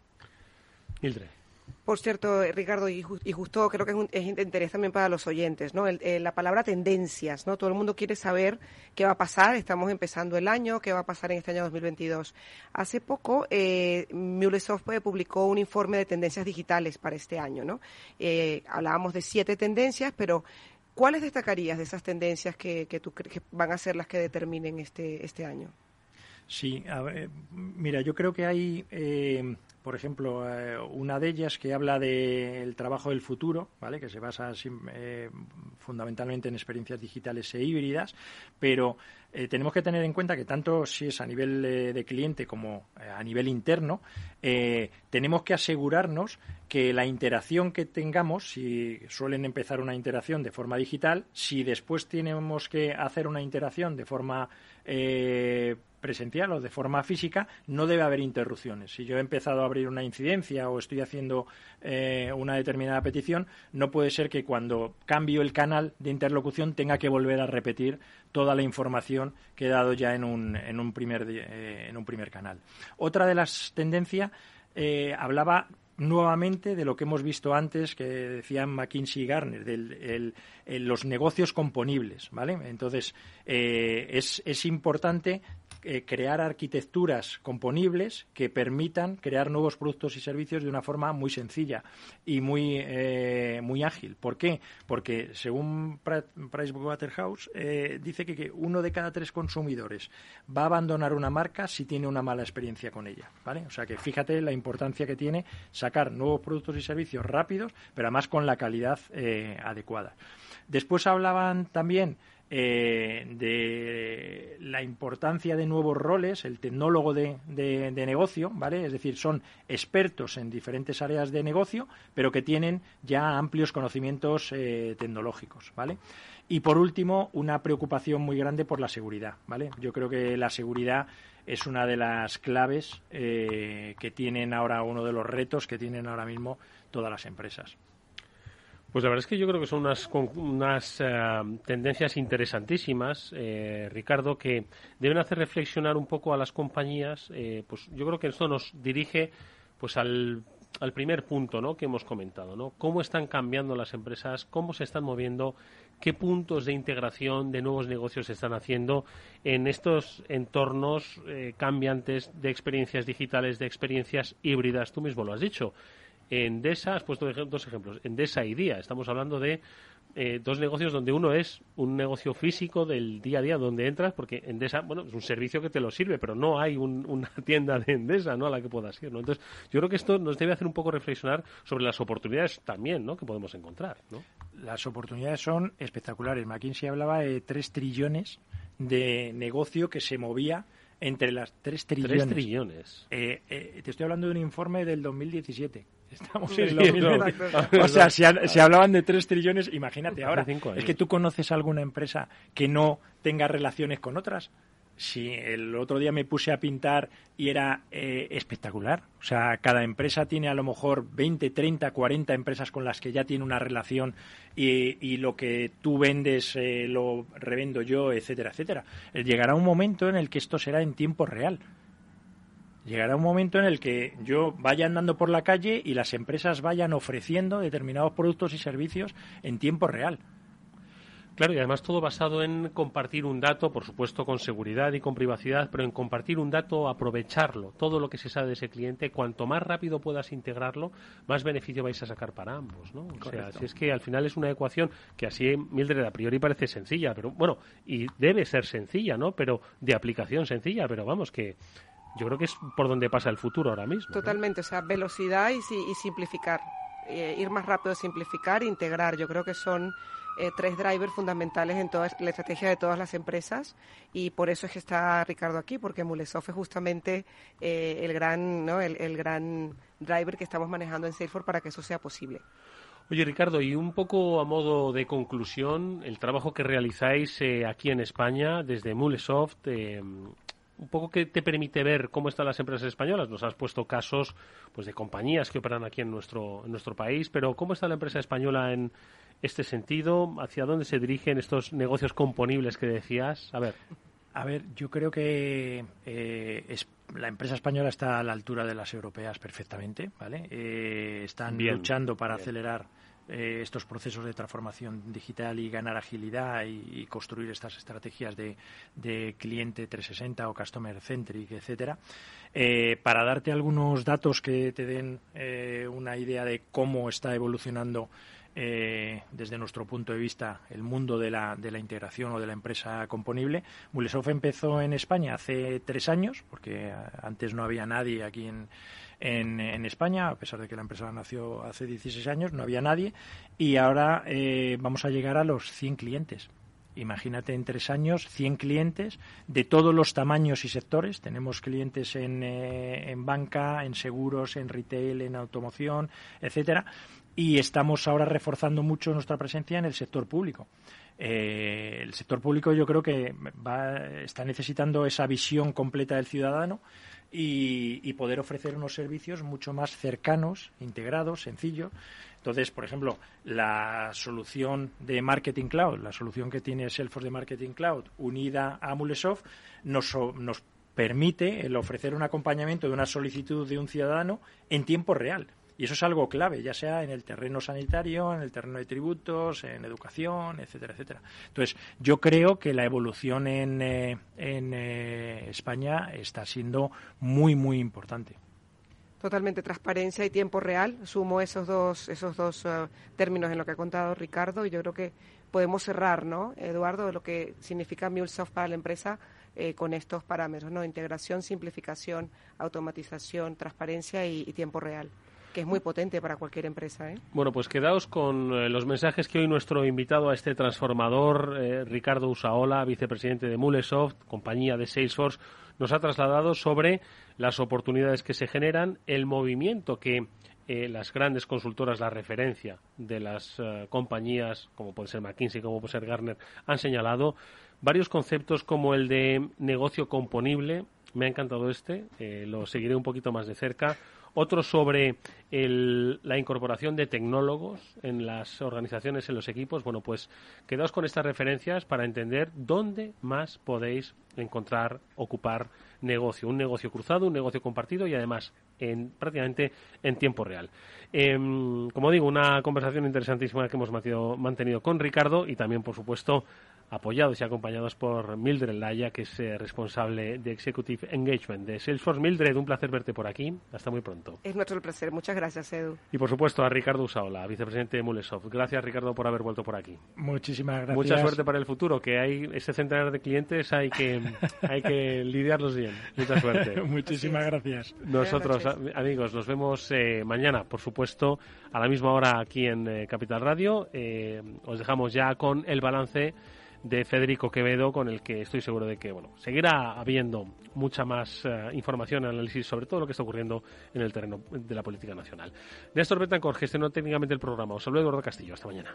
Por cierto, Ricardo, y, justo creo que es, un, interés también para los oyentes, ¿no? la palabra tendencias, ¿no? Todo el mundo quiere saber qué va a pasar, estamos empezando el año, qué va a pasar en este año 2022. Hace poco, eh, MuleSoft publicó un informe de tendencias digitales para este año, ¿no? Eh, hablábamos de siete tendencias, pero ¿cuáles destacarías de esas tendencias que, que tú que van a ser las que determinen este, este año? Sí, mira, yo creo que hay eh, por ejemplo, eh, una de ellas que habla del trabajo del futuro, ¿vale? que se basa eh, fundamentalmente en experiencias digitales e híbridas, pero eh, tenemos que tener en cuenta que tanto si es a nivel de cliente como a nivel interno, tenemos que asegurarnos que la interacción que tengamos, si suelen empezar una interacción de forma digital, si después tenemos que hacer una interacción de forma presencial o de forma física, no debe haber interrupciones. Si yo he empezado a abrir una incidencia o estoy haciendo eh, una determinada petición, no puede ser que cuando cambio el canal de interlocución tenga que volver a repetir toda la información que he dado ya en un, en un, primer, eh, en un primer canal. Otra de las tendencias eh, hablaba nuevamente de lo que hemos visto antes que decían McKinsey y Garner, de los negocios componibles, ¿vale? Entonces, es, es, importante eh, crear arquitecturas componibles que permitan crear nuevos productos y servicios de una forma muy sencilla y muy, eh, muy ágil. ¿Por qué? Porque según Pricewaterhouse eh, dice que, que, uno de cada tres consumidores va a abandonar una marca si tiene una mala experiencia con ella. ¿vale? O sea que fíjate la importancia que tiene sacar nuevos productos y servicios rápidos, pero además con la calidad adecuada. Después hablaban también eh, de la importancia de nuevos roles, el tecnólogo de, negocio, ¿vale? Es decir, son expertos en diferentes áreas de negocio, pero que tienen ya amplios conocimientos eh, tecnológicos, ¿vale? Y por último, una preocupación muy grande por la seguridad, ¿vale? Yo creo que la seguridad es una de las claves eh, que tienen ahora, uno de los retos que tienen ahora mismo todas las empresas. Pues la verdad es que yo creo que son unas, unas eh, tendencias interesantísimas, eh, Ricardo, que deben hacer reflexionar un poco a las compañías. Eh, pues yo creo que esto nos dirige pues al, al primer punto ¿no? que hemos comentado, ¿no? Cómo están cambiando las empresas, cómo se están moviendo, qué puntos de integración de nuevos negocios se están haciendo en estos entornos cambiantes de experiencias digitales, de experiencias híbridas. Tú mismo lo has dicho Endesa, has puesto dos ejemplos, Endesa y Día. Estamos hablando de eh, dos negocios donde uno es un negocio físico del día a día donde entras, porque Endesa, bueno, es un servicio que te lo sirve, pero no hay una (laughs) tienda de Endesa, ¿no? A la que puedas ir, ¿no? Entonces, yo creo que esto nos debe hacer un poco reflexionar sobre las oportunidades también, ¿no? Que podemos encontrar, ¿no? Las oportunidades son espectaculares. McKinsey hablaba de tres trillones de negocio que se movía entre las tres trillones. Tres trillones. Eh, eh, te estoy hablando de un informe del 2017. (laughs) Estamos en O sea, si, hablaban de 3 trillones, imagínate ahora. Es que tú conoces alguna empresa que no tenga relaciones con otras. Si el otro día me puse a pintar y era eh, espectacular. O sea, cada empresa tiene a lo mejor 20, 30, 40 empresas con las que ya tiene una relación y, lo que tú vendes eh, lo revendo yo, etcétera, etcétera. Eh, llegará un momento en el que esto será en tiempo real. Llegará un momento en el que yo vaya andando por la calle y las empresas vayan ofreciendo determinados productos y servicios en tiempo real. Claro, y además todo basado en compartir un dato, por supuesto con seguridad y con privacidad, pero en compartir un dato, aprovecharlo, todo lo que se sabe de ese cliente, cuanto más rápido puedas integrarlo, más beneficio vais a sacar para ambos, ¿no? O sea, si es que al final es una ecuación que así Mildred a priori parece sencilla, pero bueno, y debe ser sencilla, ¿no? Pero de aplicación sencilla, pero vamos que yo creo que es por donde pasa el futuro ahora mismo. Totalmente, o sea, velocidad y, y simplificar. Eh, ir más rápido, simplificar, integrar. Yo creo que son eh, tres drivers fundamentales en toda la estrategia de todas las empresas y por eso es que está Ricardo aquí, porque Mulesoft es justamente eh, el, gran, ¿no? el, gran driver que estamos manejando en Salesforce para que eso sea posible. Oye, Ricardo, y un poco a modo de conclusión, el trabajo que realizáis eh, aquí en España desde Mulesoft, un poco que te permite ver cómo están las empresas españolas. Nos has puesto casos pues de compañías que operan aquí en nuestro, en nuestro país, pero ¿cómo está la empresa española en, este sentido? ¿Hacia dónde se dirigen estos negocios componibles que decías? A ver. A ver, yo creo que eh, la empresa española está a la altura de las europeas perfectamente, ¿vale? Eh, están luchando para acelerar eh, estos procesos de transformación digital y ganar agilidad y, construir estas estrategias de, de, cliente 360 o customer centric, etcétera. para darte algunos datos que te den una idea de cómo está evolucionando eh, desde nuestro punto de vista, el mundo de la, de la integración o de la empresa componible. Mulesoft empezó en España hace tres años, porque antes no había nadie aquí en, en, España, a pesar de que la empresa nació hace 16 años, no había nadie, y ahora eh, vamos a llegar a los 100 clientes. Imagínate en tres años 100 clientes de todos los tamaños y sectores. Tenemos clientes en, eh, en banca, en seguros, en retail, en automoción, etcétera y estamos ahora reforzando mucho nuestra presencia en el sector público. Eh, el sector público yo creo que va, está necesitando esa visión completa del ciudadano y, poder ofrecer unos servicios mucho más cercanos, integrados, sencillos. Entonces, por ejemplo, la solución de Marketing Cloud, la solución que tiene Salesforce de Marketing Cloud unida a Mulesoft, nos, permite ofrecer un acompañamiento de una solicitud de un ciudadano en tiempo real. Y eso es algo clave, ya sea en el terreno sanitario, en el terreno de tributos, en educación, etcétera, etcétera. Entonces, yo creo que la evolución en, eh, en eh, España está siendo muy, muy importante. Totalmente transparencia y tiempo real. Sumo esos dos, esos dos eh, términos en lo que ha contado Ricardo y yo creo que podemos cerrar, ¿no, Eduardo, lo que significa MuleSoft para la empresa con estos parámetros, ¿no? Integración, simplificación, automatización, transparencia y tiempo real que es muy potente para cualquier empresa. ¿eh? Bueno, pues quedaos con eh, los mensajes que hoy nuestro invitado a este transformador, eh, Ricardo Usaola, vicepresidente de Mulesoft, compañía de Salesforce, nos ha trasladado sobre las oportunidades que se generan, el movimiento que las grandes consultoras, la referencia de las compañías, como puede ser McKinsey, como puede ser Gartner, han señalado varios conceptos como el de negocio componible. Me ha encantado este, lo seguiré un poquito más de cerca otro sobre la incorporación de tecnólogos en las organizaciones, en los equipos. Bueno, pues quedaos con estas referencias para entender dónde más podéis encontrar, ocupar negocio. Un negocio cruzado, un negocio compartido y además en, prácticamente en tiempo real. Em, como digo, una conversación interesantísima que hemos mantenido con Ricardo y también, por supuesto, apoyados y acompañados por Mildred Laya, que es eh, responsable de Executive Engagement de Salesforce. Mildred, un placer verte por aquí. Hasta muy pronto. Es nuestro placer. Muchas gracias, Edu. Y por supuesto a Ricardo Usaola, vicepresidente de Mulesoft. Gracias, Ricardo, por haber vuelto por aquí. Muchísimas gracias. Mucha suerte para el futuro, que hay ese centenar de clientes, hay que, (laughs) hay que lidiarlos bien. Mucha suerte. (laughs) Muchísimas gracias. Nosotros, amigos, nos vemos eh, mañana, por supuesto, a la misma hora aquí en eh, Capital Radio. os dejamos ya con el balance de Federico Quevedo, con el que estoy seguro de que bueno seguirá habiendo mucha más uh, información, análisis sobre todo lo que está ocurriendo en el terreno de la política nacional. Néstor Betancor gestionó técnicamente el programa. Os saludo Eduardo Castillo. Hasta mañana.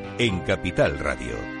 en Capital Radio.